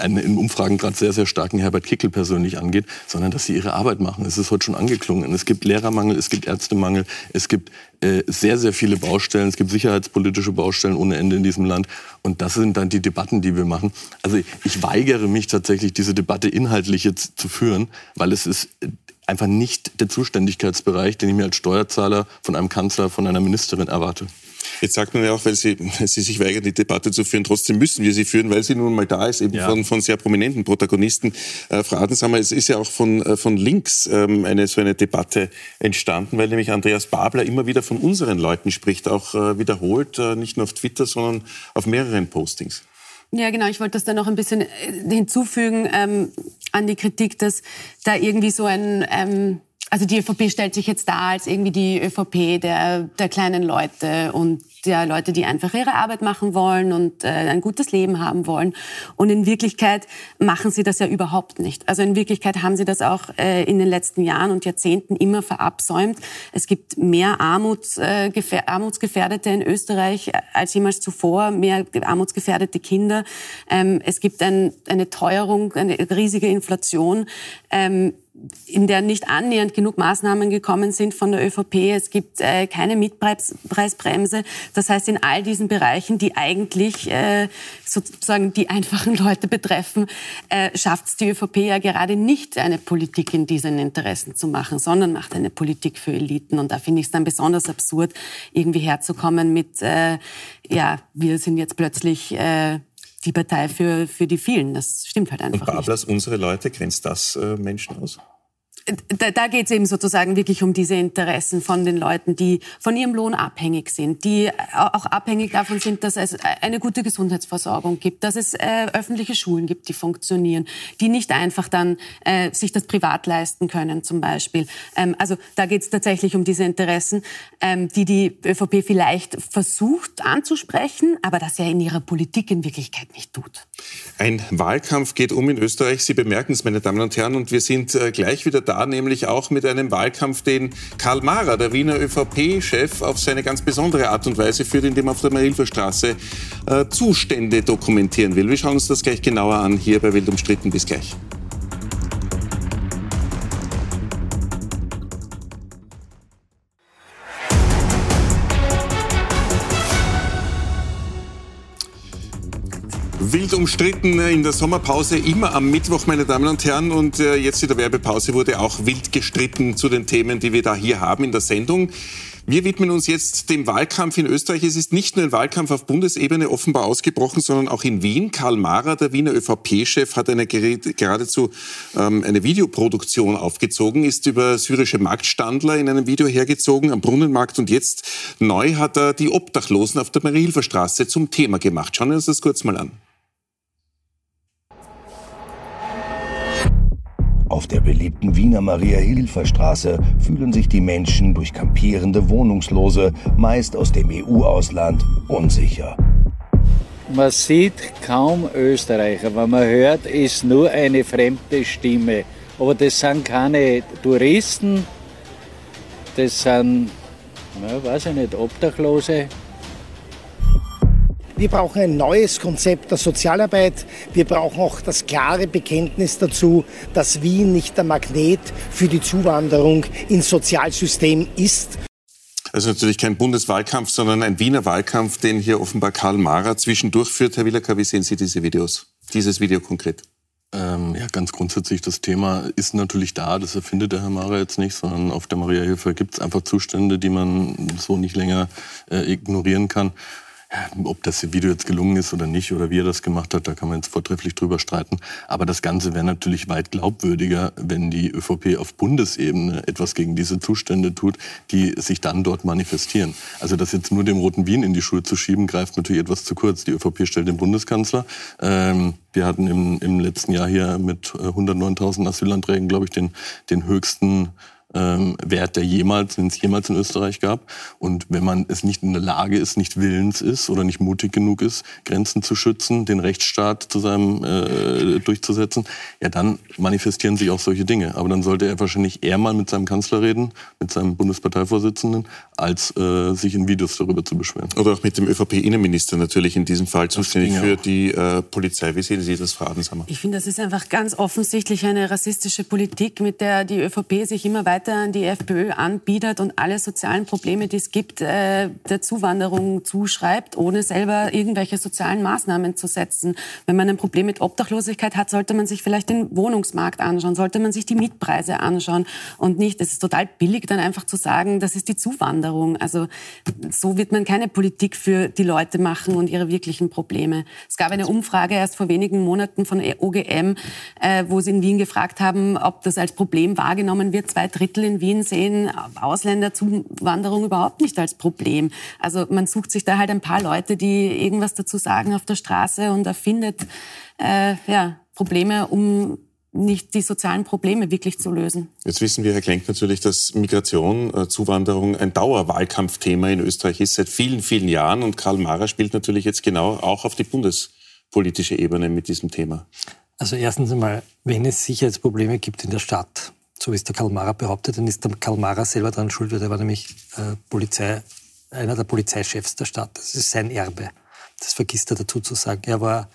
einen in Umfragen gerade sehr, sehr starken Herbert Kickel persönlich angeht, sondern dass sie ihre Arbeit machen. Es ist heute schon angeklungen. Es gibt Lehrermangel, es gibt Ärztemangel, es gibt äh, sehr, sehr viele Baustellen. Es gibt sicherheitspolitische Baustellen ohne Ende in diesem Land. Und das sind dann die Debatten, die wir machen. Also ich weigere mich tatsächlich, diese Debatte inhaltlich jetzt zu führen, weil es ist einfach nicht der Zuständigkeitsbereich, den ich mir als Steuerzahler von einem Kanzler, von einer Ministerin erwarte. Jetzt sagt man ja auch, weil Sie, weil Sie sich weigern, die Debatte zu führen, trotzdem müssen wir sie führen, weil sie nun mal da ist, eben ja. von, von sehr prominenten Protagonisten. Äh, Frau Adensamer, es ist ja auch von, äh, von links ähm, eine, so eine Debatte entstanden, weil nämlich Andreas Babler immer wieder von unseren Leuten spricht, auch äh, wiederholt, äh, nicht nur auf Twitter, sondern auf mehreren Postings. Ja, genau. Ich wollte das dann noch ein bisschen äh, hinzufügen ähm, an die Kritik, dass da irgendwie so ein ähm, also die ÖVP stellt sich jetzt da als irgendwie die ÖVP der, der kleinen Leute und der Leute, die einfach ihre Arbeit machen wollen und äh, ein gutes Leben haben wollen. Und in Wirklichkeit machen sie das ja überhaupt nicht. Also in Wirklichkeit haben sie das auch äh, in den letzten Jahren und Jahrzehnten immer verabsäumt. Es gibt mehr Armuts, äh, Armutsgefährdete in Österreich als jemals zuvor, mehr armutsgefährdete Kinder. Ähm, es gibt ein, eine Teuerung, eine riesige Inflation. Ähm, in der nicht annähernd genug Maßnahmen gekommen sind von der ÖVP. Es gibt äh, keine Mietpreisbremse. Das heißt, in all diesen Bereichen, die eigentlich äh, sozusagen die einfachen Leute betreffen, äh, schafft es die ÖVP ja gerade nicht, eine Politik in diesen Interessen zu machen, sondern macht eine Politik für Eliten. Und da finde ich es dann besonders absurd, irgendwie herzukommen mit, äh, ja, wir sind jetzt plötzlich äh, die Partei für, für die vielen. Das stimmt halt einfach. Und Bablas, nicht. unsere Leute, grenzt das äh, Menschen aus? Da, da geht es eben sozusagen wirklich um diese Interessen von den Leuten, die von ihrem Lohn abhängig sind, die auch abhängig davon sind, dass es eine gute Gesundheitsversorgung gibt, dass es äh, öffentliche Schulen gibt, die funktionieren, die nicht einfach dann äh, sich das privat leisten können zum Beispiel. Ähm, also da geht es tatsächlich um diese Interessen, ähm, die die ÖVP vielleicht versucht anzusprechen, aber das ja in ihrer Politik in Wirklichkeit nicht tut. Ein Wahlkampf geht um in Österreich. Sie bemerken es, meine Damen und Herren, und wir sind äh, gleich wieder da, nämlich auch mit einem Wahlkampf, den Karl Mahrer, der Wiener ÖVP-Chef, auf seine ganz besondere Art und Weise führt, indem er auf der Marilferstraße äh, Zustände dokumentieren will. Wir schauen uns das gleich genauer an hier bei Wild umstritten. Bis gleich. Wild umstritten in der Sommerpause, immer am Mittwoch, meine Damen und Herren. Und äh, jetzt in der Werbepause wurde auch wild gestritten zu den Themen, die wir da hier haben in der Sendung. Wir widmen uns jetzt dem Wahlkampf in Österreich. Es ist nicht nur ein Wahlkampf auf Bundesebene offenbar ausgebrochen, sondern auch in Wien. Karl Mahrer, der Wiener ÖVP-Chef, hat eine geradezu ähm, eine Videoproduktion aufgezogen, ist über syrische Marktstandler in einem Video hergezogen am Brunnenmarkt und jetzt neu hat er die Obdachlosen auf der Mariehilferstraße zum Thema gemacht. Schauen wir uns das kurz mal an. Auf der beliebten Wiener Maria-Hilfer-Straße fühlen sich die Menschen durch kampierende Wohnungslose, meist aus dem EU-Ausland, unsicher. Man sieht kaum Österreicher. Was man hört, ist nur eine fremde Stimme. Aber das sind keine Touristen, das sind, ja, weiß ich nicht, Obdachlose, wir brauchen ein neues Konzept der Sozialarbeit. Wir brauchen auch das klare Bekenntnis dazu, dass Wien nicht der Magnet für die Zuwanderung ins Sozialsystem ist. Also natürlich kein Bundeswahlkampf, sondern ein Wiener Wahlkampf, den hier offenbar Karl Mara zwischendurch führt. Herr Willacker, wie sehen Sie diese Videos? Dieses Video konkret? Ähm, ja, ganz grundsätzlich, das Thema ist natürlich da, das erfindet der Herr Mara jetzt nicht, sondern auf der Maria-Hilfe gibt es einfach Zustände, die man so nicht länger äh, ignorieren kann. Ob das Video jetzt gelungen ist oder nicht oder wie er das gemacht hat, da kann man jetzt vortrefflich drüber streiten. Aber das Ganze wäre natürlich weit glaubwürdiger, wenn die ÖVP auf Bundesebene etwas gegen diese Zustände tut, die sich dann dort manifestieren. Also das jetzt nur dem Roten Wien in die Schuhe zu schieben, greift natürlich etwas zu kurz. Die ÖVP stellt den Bundeskanzler. Ähm, wir hatten im, im letzten Jahr hier mit 109.000 äh, Asylanträgen, glaube ich, den, den höchsten ähm, Wert, der jemals, den es jemals in Österreich gab. Und wenn man es nicht in der Lage ist, nicht willens ist oder nicht mutig genug ist, Grenzen zu schützen, den Rechtsstaat zu seinem äh, durchzusetzen, ja, dann manifestieren sich auch solche Dinge. Aber dann sollte er wahrscheinlich eher mal mit seinem Kanzler reden, mit seinem Bundesparteivorsitzenden, als äh, sich in Videos darüber zu beschweren. Oder auch mit dem ÖVP-Innenminister natürlich in diesem Fall zuständig für die äh, Polizei. Wie sehen Sie das, Frau Adensammer? Ich finde, das ist einfach ganz offensichtlich eine rassistische Politik, mit der die ÖVP sich immer weiter weiter die FPÖ anbietet und alle sozialen Probleme, die es gibt, äh, der Zuwanderung zuschreibt, ohne selber irgendwelche sozialen Maßnahmen zu setzen. Wenn man ein Problem mit Obdachlosigkeit hat, sollte man sich vielleicht den Wohnungsmarkt anschauen, sollte man sich die Mietpreise anschauen und nicht, es ist total billig, dann einfach zu sagen, das ist die Zuwanderung. Also so wird man keine Politik für die Leute machen und ihre wirklichen Probleme. Es gab eine Umfrage erst vor wenigen Monaten von OGM, äh, wo sie in Wien gefragt haben, ob das als Problem wahrgenommen wird. Zwei Drittel Drittel in Wien sehen Ausländerzuwanderung überhaupt nicht als Problem. Also man sucht sich da halt ein paar Leute, die irgendwas dazu sagen auf der Straße und erfindet äh, ja, Probleme, um nicht die sozialen Probleme wirklich zu lösen. Jetzt wissen wir, Herr Klenk, natürlich, dass Migration, äh, Zuwanderung ein Dauerwahlkampfthema in Österreich ist seit vielen, vielen Jahren. Und Karl Mara spielt natürlich jetzt genau auch auf die bundespolitische Ebene mit diesem Thema. Also erstens einmal, wenn es Sicherheitsprobleme gibt in der Stadt, so wie es der Karl Mara behauptet, dann ist der Karl Mara selber daran schuld, weil er war nämlich äh, Polizei, einer der Polizeichefs der Stadt. Das ist sein Erbe. Das vergisst er dazu zu sagen. Er war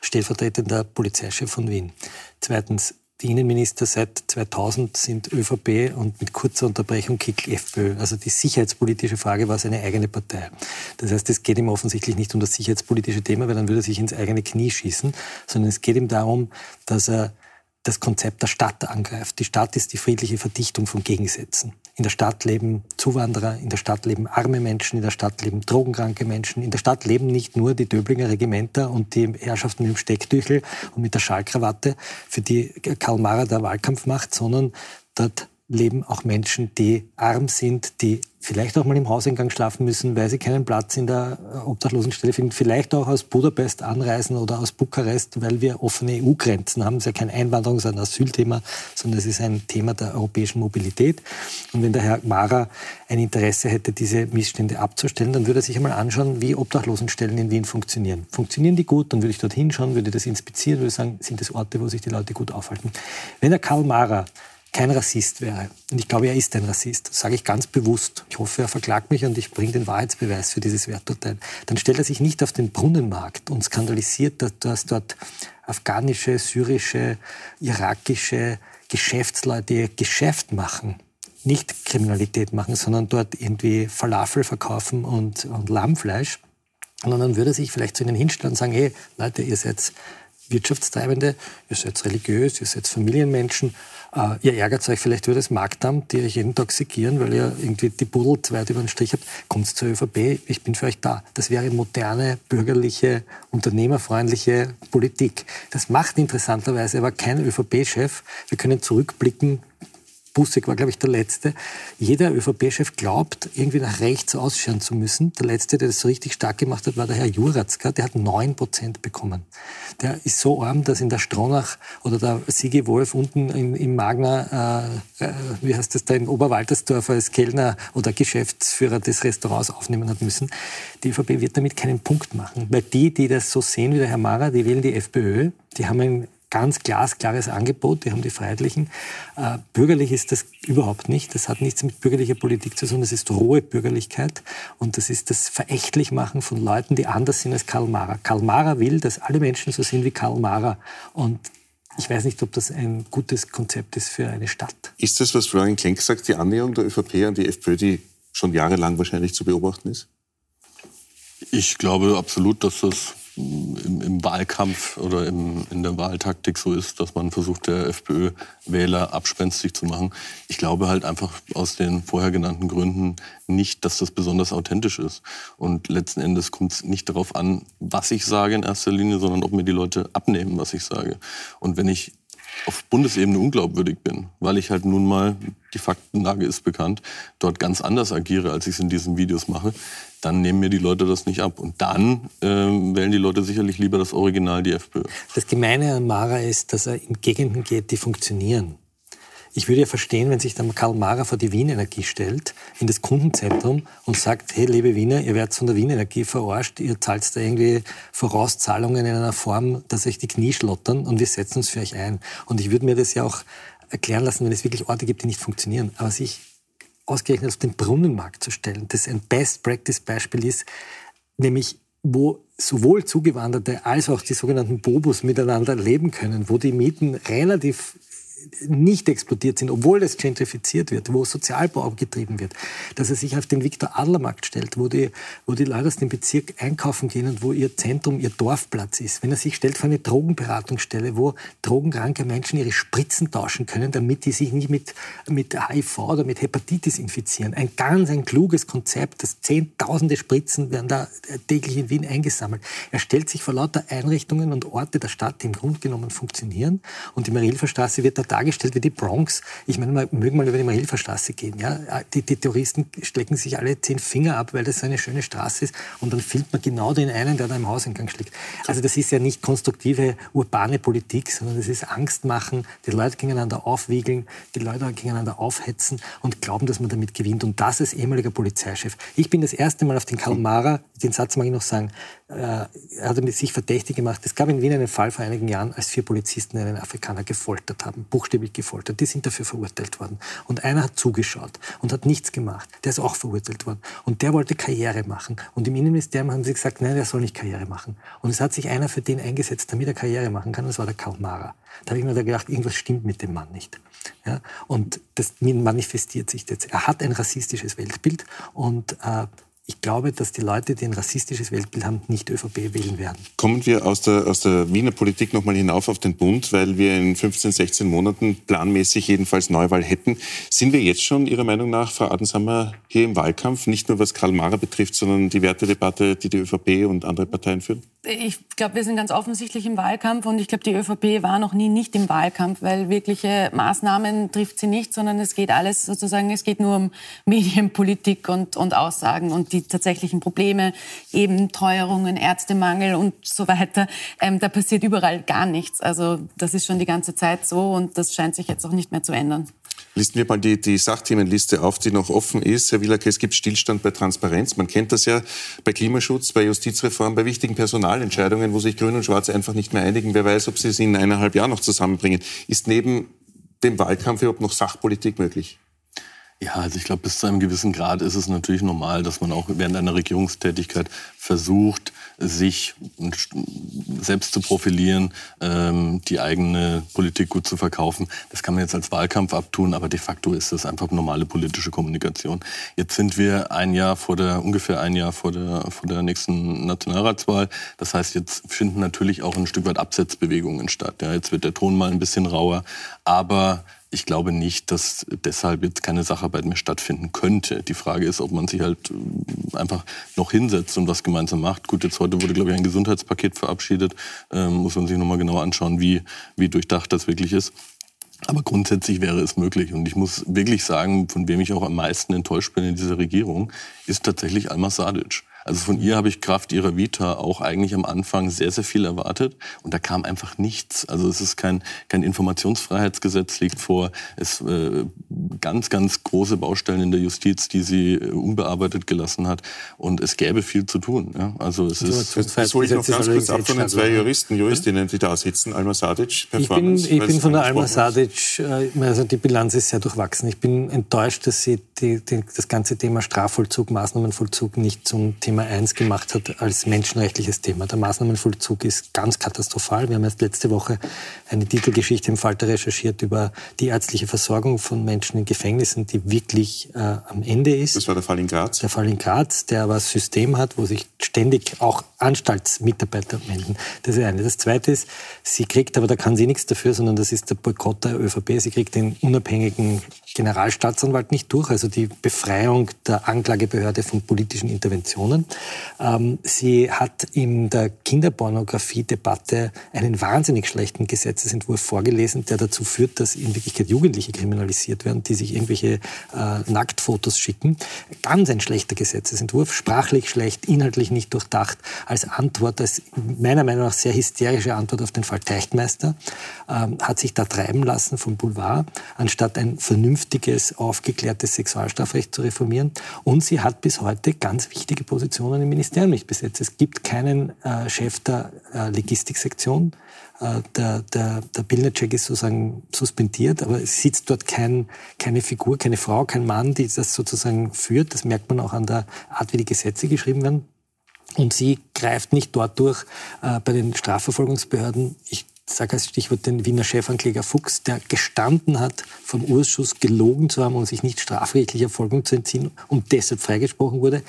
stellvertretender Polizeichef von Wien. Zweitens, die Innenminister seit 2000 sind ÖVP und mit kurzer Unterbrechung Kickl FPÖ. Also die sicherheitspolitische Frage war seine eigene Partei. Das heißt, es geht ihm offensichtlich nicht um das sicherheitspolitische Thema, weil dann würde er sich ins eigene Knie schießen, sondern es geht ihm darum, dass er das Konzept der Stadt angreift. Die Stadt ist die friedliche Verdichtung von Gegensätzen. In der Stadt leben Zuwanderer, in der Stadt leben arme Menschen, in der Stadt leben drogenkranke Menschen. In der Stadt leben nicht nur die Döblinger Regimenter und die Herrschaften mit dem Stecktüchel und mit der Schallkrawatte, für die Karl Mara der Wahlkampf macht, sondern Dort leben auch Menschen, die arm sind, die vielleicht auch mal im Hauseingang schlafen müssen, weil sie keinen Platz in der äh, Obdachlosenstelle finden, vielleicht auch aus Budapest anreisen oder aus Bukarest, weil wir offene EU-Grenzen haben. Es ist ja kein Einwanderungs-, ein Asylthema, sondern es ist ein Thema der europäischen Mobilität. Und wenn der Herr Mara ein Interesse hätte, diese Missstände abzustellen, dann würde er sich einmal anschauen, wie Obdachlosenstellen in Wien funktionieren. Funktionieren die gut? Dann würde ich dort hinschauen, würde das inspizieren, würde sagen, sind das Orte, wo sich die Leute gut aufhalten. Wenn der Karl Mara kein Rassist wäre, und ich glaube, er ist ein Rassist, das sage ich ganz bewusst, ich hoffe, er verklagt mich und ich bringe den Wahrheitsbeweis für dieses Werturteil, dann stellt er sich nicht auf den Brunnenmarkt und skandalisiert, dass dort afghanische, syrische, irakische Geschäftsleute Geschäft machen. Nicht Kriminalität machen, sondern dort irgendwie Falafel verkaufen und, und Lammfleisch. Und dann würde er sich vielleicht zu ihnen hinstellen und sagen, hey Leute, ihr seid Wirtschaftstreibende, ihr seid religiös, ihr seid Familienmenschen Uh, ihr ärgert euch vielleicht über das Marktamt, die euch jeden Tag segieren, weil ihr irgendwie die Buddel zu weit über den Strich habt. Kommt zur ÖVP, ich bin für euch da. Das wäre moderne, bürgerliche, unternehmerfreundliche Politik. Das macht interessanterweise aber kein ÖVP-Chef. Wir können zurückblicken Busek war, glaube ich, der Letzte. Jeder ÖVP-Chef glaubt, irgendwie nach rechts ausschauen zu müssen. Der Letzte, der das so richtig stark gemacht hat, war der Herr Juratzka. Der hat neun Prozent bekommen. Der ist so arm, dass in der Stronach oder der Sigi Wolf unten in, im Magna, äh, äh, wie heißt das da, in Oberwaltersdorf als Kellner oder Geschäftsführer des Restaurants aufnehmen hat müssen. Die ÖVP wird damit keinen Punkt machen. Weil die, die das so sehen wie der Herr Mara, die wählen die FPÖ. Die haben ein ganz glasklares Angebot, die haben die Freiheitlichen. Äh, bürgerlich ist das überhaupt nicht. Das hat nichts mit bürgerlicher Politik zu tun. Das ist rohe Bürgerlichkeit und das ist das Verächtlichmachen von Leuten, die anders sind als Karl Mara. Karl Mara will, dass alle Menschen so sind wie Karl Mara und ich weiß nicht, ob das ein gutes Konzept ist für eine Stadt. Ist das, was Florian Klenk sagt, die Annäherung der ÖVP an die FPÖ, die schon jahrelang wahrscheinlich zu beobachten ist? Ich glaube absolut, dass das im, im Wahlkampf oder im, in der Wahltaktik so ist, dass man versucht, der FPÖ-Wähler abspenstig zu machen. Ich glaube halt einfach aus den vorher genannten Gründen nicht, dass das besonders authentisch ist. Und letzten Endes kommt es nicht darauf an, was ich sage in erster Linie, sondern ob mir die Leute abnehmen, was ich sage. Und wenn ich auf Bundesebene unglaubwürdig bin, weil ich halt nun mal, die Faktenlage ist bekannt, dort ganz anders agiere, als ich es in diesen Videos mache, dann nehmen mir die Leute das nicht ab. Und dann äh, wählen die Leute sicherlich lieber das Original, die FPÖ. Das Gemeine an Mara ist, dass er in Gegenden geht, die funktionieren. Ich würde ja verstehen, wenn sich dann Karl Mara vor die Wien Energie stellt, in das Kundenzentrum und sagt, hey, liebe Wiener, ihr werdet von der Wien Energie verarscht, ihr zahlt da irgendwie Vorauszahlungen in einer Form, dass euch die Knie schlottern und wir setzen uns für euch ein. Und ich würde mir das ja auch erklären lassen, wenn es wirklich Orte gibt, die nicht funktionieren. Aber sich ausgerechnet auf den Brunnenmarkt zu stellen, das ein Best-Practice-Beispiel ist, nämlich wo sowohl Zugewanderte als auch die sogenannten Bobos miteinander leben können, wo die Mieten relativ nicht explodiert sind, obwohl das gentrifiziert wird, wo Sozialbau getrieben wird, dass er sich auf den Viktor-Adler-Markt stellt, wo die, wo die Leute aus dem Bezirk einkaufen gehen und wo ihr Zentrum, ihr Dorfplatz ist. Wenn er sich stellt für eine Drogenberatungsstelle, wo drogenkranke Menschen ihre Spritzen tauschen können, damit die sich nicht mit, mit HIV oder mit Hepatitis infizieren. Ein ganz ein kluges Konzept, das zehntausende Spritzen werden da täglich in Wien eingesammelt. Er stellt sich vor lauter Einrichtungen und Orte der Stadt, die im Grunde genommen funktionieren und die Marilferstraße wird da dargestellt wie die Bronx. Ich meine, wir mögen mal über die Mahilferstraße gehen. Ja? Die, die Touristen stecken sich alle zehn Finger ab, weil das so eine schöne Straße ist. Und dann filmt man genau den einen, der da im Hauseingang schlägt. Also das ist ja nicht konstruktive urbane Politik, sondern das ist Angst machen, die Leute gegeneinander aufwiegeln, die Leute gegeneinander aufhetzen und glauben, dass man damit gewinnt. Und das als ehemaliger Polizeichef. Ich bin das erste Mal auf den Karl Mara, den Satz mag ich noch sagen, äh, er hat sich verdächtig gemacht. Es gab in Wien einen Fall vor einigen Jahren, als vier Polizisten einen Afrikaner gefoltert haben. Buch buchstäblich gefoltert. Die sind dafür verurteilt worden. Und einer hat zugeschaut und hat nichts gemacht. Der ist auch verurteilt worden. Und der wollte Karriere machen. Und im Innenministerium haben sie gesagt, nein, der soll nicht Karriere machen. Und es hat sich einer für den eingesetzt, damit er Karriere machen kann. Das war der Karl Mara. Da habe ich mir da gedacht, irgendwas stimmt mit dem Mann nicht. Ja? Und das manifestiert sich jetzt. Er hat ein rassistisches Weltbild und äh, ich glaube, dass die Leute, die ein rassistisches Weltbild haben, nicht ÖVP wählen werden. Kommen wir aus der, aus der Wiener Politik nochmal hinauf auf den Bund, weil wir in 15, 16 Monaten planmäßig jedenfalls Neuwahl hätten. Sind wir jetzt schon Ihrer Meinung nach, Frau Adensammer, hier im Wahlkampf, nicht nur was Karl Mara betrifft, sondern die Wertedebatte, die die ÖVP und andere Parteien führen? Ich glaube, wir sind ganz offensichtlich im Wahlkampf und ich glaube, die ÖVP war noch nie nicht im Wahlkampf, weil wirkliche Maßnahmen trifft sie nicht, sondern es geht alles sozusagen, es geht nur um Medienpolitik und, und Aussagen und die tatsächlichen Probleme, eben Teuerungen, Ärztemangel und so weiter. Ähm, da passiert überall gar nichts. Also das ist schon die ganze Zeit so und das scheint sich jetzt auch nicht mehr zu ändern. Listen wir mal die, die Sachthemenliste auf, die noch offen ist. Herr Wielake, es gibt Stillstand bei Transparenz. Man kennt das ja bei Klimaschutz, bei Justizreform, bei wichtigen Personalentscheidungen, wo sich Grün und Schwarz einfach nicht mehr einigen. Wer weiß, ob sie es in eineinhalb Jahren noch zusammenbringen. Ist neben dem Wahlkampf überhaupt noch Sachpolitik möglich? Ja, also ich glaube, bis zu einem gewissen Grad ist es natürlich normal, dass man auch während einer Regierungstätigkeit versucht, sich selbst zu profilieren, ähm, die eigene Politik gut zu verkaufen. Das kann man jetzt als Wahlkampf abtun, aber de facto ist das einfach normale politische Kommunikation. Jetzt sind wir ein Jahr vor der, ungefähr ein Jahr vor der, vor der nächsten Nationalratswahl. Das heißt, jetzt finden natürlich auch ein Stück weit Absetzbewegungen statt. Ja, jetzt wird der Ton mal ein bisschen rauer, aber ich glaube nicht, dass deshalb jetzt keine Sacharbeit mehr stattfinden könnte. Die Frage ist, ob man sich halt äh, einfach noch hinsetzt und was gemeinsam macht. Gut, jetzt heute wurde, glaube ich, ein Gesundheitspaket verabschiedet. Ähm, muss man sich nochmal genau anschauen, wie, wie durchdacht das wirklich ist. Aber grundsätzlich wäre es möglich. Und ich muss wirklich sagen, von wem ich auch am meisten enttäuscht bin in dieser Regierung, ist tatsächlich Alma Sadic. Also von ihr habe ich Kraft ihrer Vita auch eigentlich am Anfang sehr, sehr viel erwartet. Und da kam einfach nichts. Also es ist kein, kein Informationsfreiheitsgesetz liegt vor. Es äh, ganz, ganz große Baustellen in der Justiz, die sie äh, unbearbeitet gelassen hat. Und es gäbe viel zu tun. Ja? Also es ist. Das, das hole ich noch ganz kurz ab von den zwei Juristen, Juristinnen, die da sitzen. Alma Sadic, Performance. Ich bin, ich bin von der Alma Sadic, äh, also die Bilanz ist sehr durchwachsen. Ich bin enttäuscht, dass sie die, die, das ganze Thema Strafvollzug, Maßnahmenvollzug nicht zum Thema Thema 1 gemacht hat als menschenrechtliches Thema. Der Maßnahmenvollzug ist ganz katastrophal. Wir haben erst letzte Woche eine Titelgeschichte im Falter recherchiert über die ärztliche Versorgung von Menschen in Gefängnissen, die wirklich äh, am Ende ist. Das war der Fall in Graz. Der Fall in Graz, der aber ein System hat, wo sich ständig auch Anstaltsmitarbeiter melden. Das ist eine. Das zweite ist, sie kriegt, aber da kann sie nichts dafür, sondern das ist der Boykott der ÖVP, sie kriegt den unabhängigen Generalstaatsanwalt nicht durch, also die Befreiung der Anklagebehörde von politischen Interventionen. Ähm, sie hat in der Kinderpornografie-Debatte einen wahnsinnig schlechten Gesetzesentwurf vorgelesen, der dazu führt, dass in Wirklichkeit Jugendliche kriminalisiert werden, die sich irgendwelche äh, Nacktfotos schicken. Ganz ein schlechter Gesetzesentwurf, sprachlich schlecht, inhaltlich nicht durchdacht, als Antwort, als meiner Meinung nach sehr hysterische Antwort auf den Fall Teichtmeister, ähm, hat sich da treiben lassen vom Boulevard, anstatt ein vernünftiges, aufgeklärtes Sexualstrafrecht zu reformieren. Und sie hat bis heute ganz wichtige Positionen im Ministerium nicht besetzt. Es gibt keinen äh, Chef der äh, Logistiksektion. Äh, der, der, der Bildnercheck ist sozusagen suspendiert, aber es sitzt dort kein, keine Figur, keine Frau, kein Mann, die das sozusagen führt. Das merkt man auch an der Art, wie die Gesetze geschrieben werden. Und sie greift nicht dort durch äh, bei den Strafverfolgungsbehörden. Ich sage als Stichwort den Wiener Chefankläger Fuchs, der gestanden hat, vom Urschuss gelogen zu haben und sich nicht strafrechtlicher Folgung zu entziehen und deshalb freigesprochen wurde.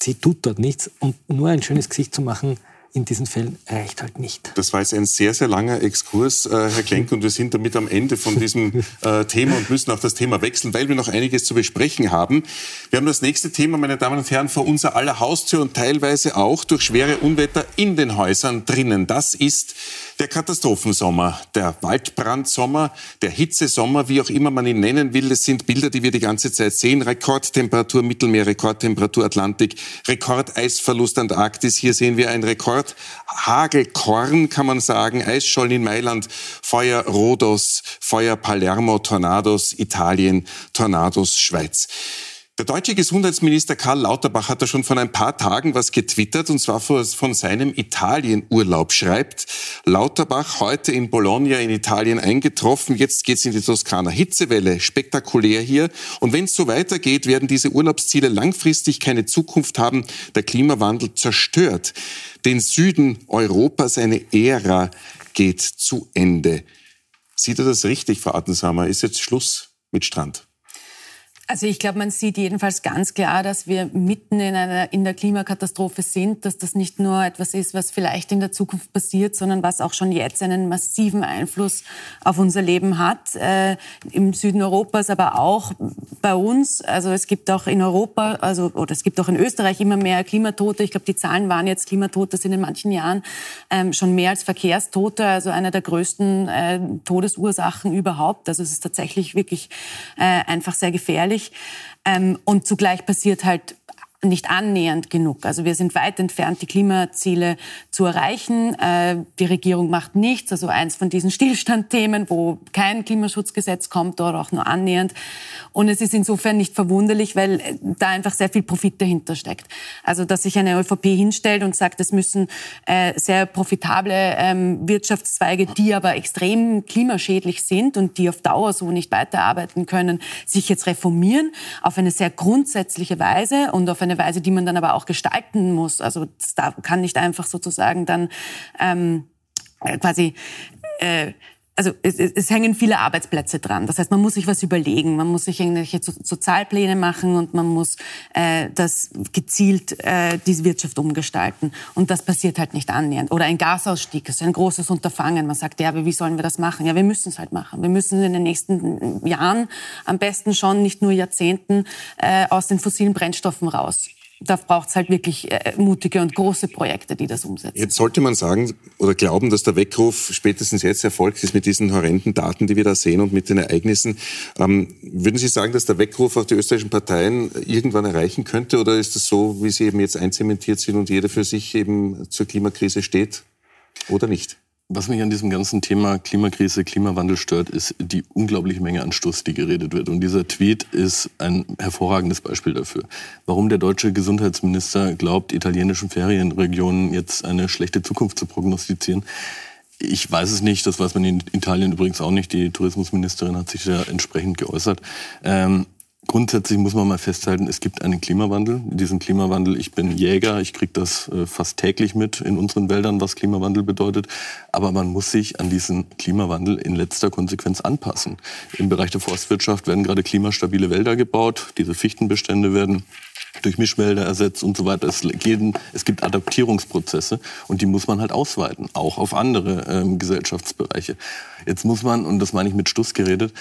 Sie tut dort nichts und nur ein schönes Gesicht zu machen, in diesen Fällen reicht halt nicht. Das war jetzt ein sehr, sehr langer Exkurs, äh, Herr Klenk, und wir sind damit am Ende von diesem äh, Thema und müssen auch das Thema wechseln, weil wir noch einiges zu besprechen haben. Wir haben das nächste Thema, meine Damen und Herren, vor unser aller Haustür und teilweise auch durch schwere Unwetter in den Häusern drinnen. Das ist der Katastrophensommer, der Waldbrandsommer, der Hitzesommer, wie auch immer man ihn nennen will, das sind Bilder, die wir die ganze Zeit sehen. Rekordtemperatur Mittelmeer, Rekordtemperatur Atlantik, Rekordeisverlust Antarktis. Hier sehen wir ein Rekordhagelkorn, kann man sagen. Eisschollen in Mailand, Feuer Rhodos, Feuer Palermo, Tornados Italien, Tornados Schweiz. Der deutsche Gesundheitsminister Karl Lauterbach hat da schon vor ein paar Tagen was getwittert, und zwar von seinem Italienurlaub. Schreibt Lauterbach heute in Bologna in Italien eingetroffen. Jetzt geht's in die Toskana. Hitzewelle, spektakulär hier. Und wenn es so weitergeht, werden diese Urlaubsziele langfristig keine Zukunft haben. Der Klimawandel zerstört den Süden Europas. Eine Ära geht zu Ende. Sieht er das richtig, Frau Attensamer? Ist jetzt Schluss mit Strand? Also ich glaube, man sieht jedenfalls ganz klar, dass wir mitten in einer in der Klimakatastrophe sind, dass das nicht nur etwas ist, was vielleicht in der Zukunft passiert, sondern was auch schon jetzt einen massiven Einfluss auf unser Leben hat. Äh, Im Süden Europas, aber auch bei uns. Also es gibt auch in Europa, also oder es gibt auch in Österreich immer mehr Klimatote. Ich glaube, die Zahlen waren jetzt Klimatote sind in manchen Jahren ähm, schon mehr als Verkehrstote, also einer der größten äh, Todesursachen überhaupt. Also es ist tatsächlich wirklich äh, einfach sehr gefährlich gefährlich. Ähm, und zugleich passiert halt nicht annähernd genug. Also wir sind weit entfernt, die Klimaziele zu erreichen. Äh, die Regierung macht nichts. Also eins von diesen Stillstandthemen, wo kein Klimaschutzgesetz kommt oder auch nur annähernd. Und es ist insofern nicht verwunderlich, weil da einfach sehr viel Profit dahinter steckt. Also dass sich eine ÖVP hinstellt und sagt, es müssen äh, sehr profitable ähm, Wirtschaftszweige, die aber extrem klimaschädlich sind und die auf Dauer so nicht weiterarbeiten können, sich jetzt reformieren auf eine sehr grundsätzliche Weise und auf eine eine Weise, die man dann aber auch gestalten muss. Also das kann nicht einfach sozusagen dann ähm, äh, quasi äh, also es, es hängen viele Arbeitsplätze dran. Das heißt, man muss sich was überlegen, man muss sich irgendwelche Sozialpläne machen und man muss äh, das gezielt äh, diese Wirtschaft umgestalten. Und das passiert halt nicht annähernd. Oder ein Gasausstieg ist ein großes Unterfangen. Man sagt, ja, wie sollen wir das machen? Ja, wir müssen es halt machen. Wir müssen in den nächsten Jahren, am besten schon nicht nur Jahrzehnten, äh, aus den fossilen Brennstoffen raus da braucht es halt wirklich äh, mutige und große Projekte, die das umsetzen. Jetzt sollte man sagen oder glauben, dass der Weckruf spätestens jetzt erfolgt ist mit diesen horrenden Daten, die wir da sehen und mit den Ereignissen. Ähm, würden Sie sagen, dass der Weckruf auch die österreichischen Parteien irgendwann erreichen könnte oder ist das so, wie sie eben jetzt einzementiert sind und jeder für sich eben zur Klimakrise steht oder nicht? Was mich an diesem ganzen Thema Klimakrise, Klimawandel stört, ist die unglaubliche Menge an Stuss, die geredet wird. Und dieser Tweet ist ein hervorragendes Beispiel dafür. Warum der deutsche Gesundheitsminister glaubt, italienischen Ferienregionen jetzt eine schlechte Zukunft zu prognostizieren. Ich weiß es nicht, das weiß man in Italien übrigens auch nicht. Die Tourismusministerin hat sich da entsprechend geäußert. Ähm, Grundsätzlich muss man mal festhalten, es gibt einen Klimawandel. Diesen Klimawandel, ich bin Jäger, ich kriege das äh, fast täglich mit in unseren Wäldern, was Klimawandel bedeutet. Aber man muss sich an diesen Klimawandel in letzter Konsequenz anpassen. Im Bereich der Forstwirtschaft werden gerade klimastabile Wälder gebaut. Diese Fichtenbestände werden durch Mischwälder ersetzt und so weiter. Es, jeden, es gibt Adaptierungsprozesse und die muss man halt ausweiten, auch auf andere ähm, Gesellschaftsbereiche. Jetzt muss man, und das meine ich mit Stuss geredet,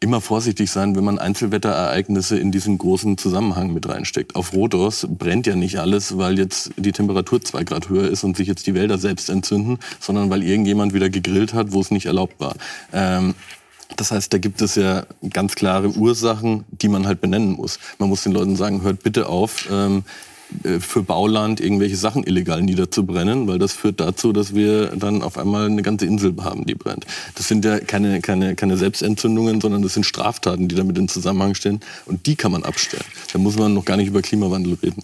immer vorsichtig sein, wenn man Einzelwetterereignisse in diesen großen Zusammenhang mit reinsteckt. Auf Rhodos brennt ja nicht alles, weil jetzt die Temperatur zwei Grad höher ist und sich jetzt die Wälder selbst entzünden, sondern weil irgendjemand wieder gegrillt hat, wo es nicht erlaubt war. Ähm, das heißt, da gibt es ja ganz klare Ursachen, die man halt benennen muss. Man muss den Leuten sagen, hört bitte auf, ähm, äh, für Bauland irgendwelche Sachen illegal niederzubrennen, weil das führt dazu, dass wir dann auf einmal eine ganze Insel haben, die brennt. Das sind ja keine, keine, keine Selbstentzündungen, sondern das sind Straftaten, die damit in Zusammenhang stehen und die kann man abstellen. Da muss man noch gar nicht über Klimawandel reden.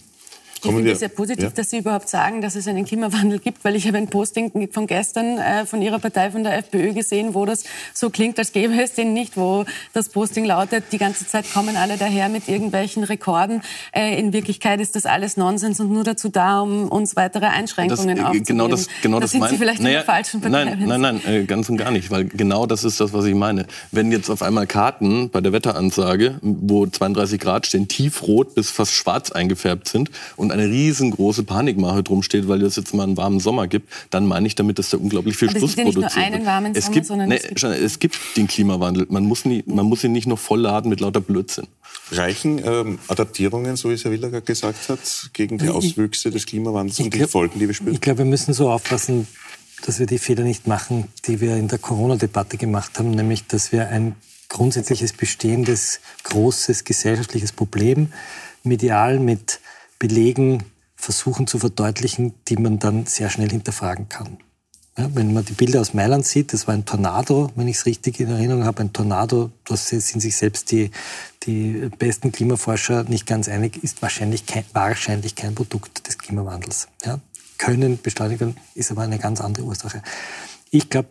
Ich finde es sehr positiv, ja. dass Sie überhaupt sagen, dass es einen Klimawandel gibt, weil ich habe ein Posting von gestern äh, von Ihrer Partei, von der FPÖ gesehen, wo das so klingt, als gäbe es den nicht, wo das Posting lautet, die ganze Zeit kommen alle daher mit irgendwelchen Rekorden. Äh, in Wirklichkeit ist das alles Nonsens und nur dazu da, um uns weitere Einschränkungen das, aufzunehmen. Genau das, genau das, das sind mein, Sie vielleicht naja, in der falschen Partei. Nein, nein, nein, äh, ganz und gar nicht, weil genau das ist das, was ich meine. Wenn jetzt auf einmal Karten bei der Wetteransage, wo 32 Grad stehen, tiefrot bis fast schwarz eingefärbt sind und eine riesengroße große Panikmache drum steht, weil es jetzt mal einen warmen Sommer gibt, dann meine ich damit, dass da unglaublich viel Stuss produziert es gibt ja nicht nur einen warmen es Sommer, gibt, sondern nee, es, gibt den Klimawandel. Man muss, nie, man muss ihn nicht noch vollladen mit lauter Blödsinn. Reichen ähm, Adaptierungen, so wie es Herr Willer gesagt hat, gegen die Auswüchse des Klimawandels und die Folgen, die wir spüren? Ich glaube, wir müssen so aufpassen, dass wir die Fehler nicht machen, die wir in der Corona-Debatte gemacht haben, nämlich dass wir ein grundsätzliches bestehendes, großes gesellschaftliches Problem medial mit Belegen versuchen zu verdeutlichen, die man dann sehr schnell hinterfragen kann. Ja, wenn man die Bilder aus Mailand sieht, das war ein Tornado, wenn ich es richtig in Erinnerung habe, ein Tornado, da sind sich selbst die, die besten Klimaforscher nicht ganz einig, ist wahrscheinlich kein, wahrscheinlich kein Produkt des Klimawandels. Ja, können beschleunigt werden, ist aber eine ganz andere Ursache. Ich glaube,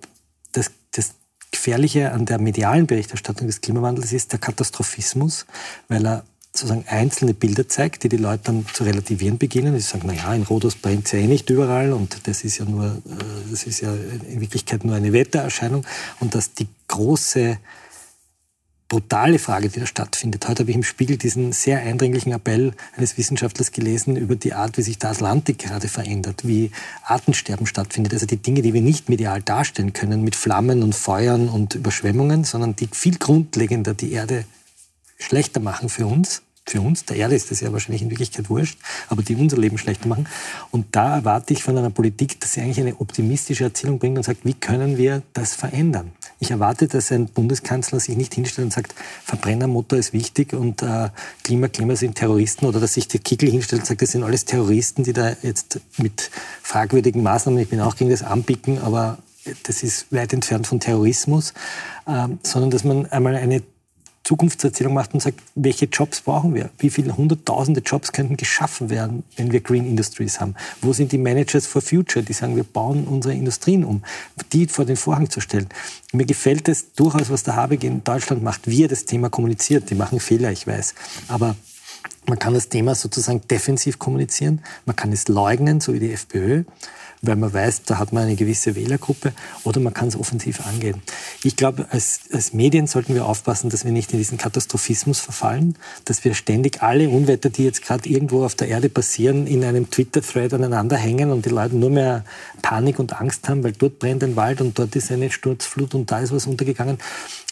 das, das Gefährliche an der medialen Berichterstattung des Klimawandels ist der Katastrophismus, weil er sozusagen einzelne Bilder zeigt, die die Leute dann zu relativieren beginnen. Sie sagen, na ja, in Rhodos brennt es ja eh nicht überall und das ist ja nur, äh, das ist ja in Wirklichkeit nur eine Wettererscheinung und dass die große brutale Frage, die da stattfindet. Heute habe ich im Spiegel diesen sehr eindringlichen Appell eines Wissenschaftlers gelesen über die Art, wie sich der Atlantik gerade verändert, wie Artensterben stattfindet. Also die Dinge, die wir nicht medial darstellen können mit Flammen und Feuern und Überschwemmungen, sondern die viel grundlegender die Erde schlechter machen für uns für uns, der Erde ist das ja wahrscheinlich in Wirklichkeit wurscht, aber die unser Leben schlechter machen. Und da erwarte ich von einer Politik, dass sie eigentlich eine optimistische Erzählung bringt und sagt, wie können wir das verändern? Ich erwarte, dass ein Bundeskanzler sich nicht hinstellt und sagt, Verbrennermotor ist wichtig und äh, Klima, Klima sind Terroristen oder dass sich der Kickel hinstellt und sagt, das sind alles Terroristen, die da jetzt mit fragwürdigen Maßnahmen, ich bin auch gegen das Anpicken, aber das ist weit entfernt von Terrorismus, äh, sondern dass man einmal eine Zukunftserzählung macht und sagt, welche Jobs brauchen wir? Wie viele hunderttausende Jobs könnten geschaffen werden, wenn wir Green Industries haben? Wo sind die Managers for Future, die sagen, wir bauen unsere Industrien um? Die vor den Vorhang zu stellen. Mir gefällt es durchaus, was der Habeck in Deutschland macht, wie er das Thema kommuniziert. Die machen Fehler, ich weiß. Aber man kann das Thema sozusagen defensiv kommunizieren. Man kann es leugnen, so wie die FPÖ weil man weiß, da hat man eine gewisse Wählergruppe, oder man kann es offensiv angehen. Ich glaube, als, als Medien sollten wir aufpassen, dass wir nicht in diesen Katastrophismus verfallen, dass wir ständig alle Unwetter, die jetzt gerade irgendwo auf der Erde passieren, in einem Twitter-Thread aneinander hängen und die Leute nur mehr Panik und Angst haben, weil dort brennt ein Wald und dort ist eine Sturzflut und da ist was untergegangen.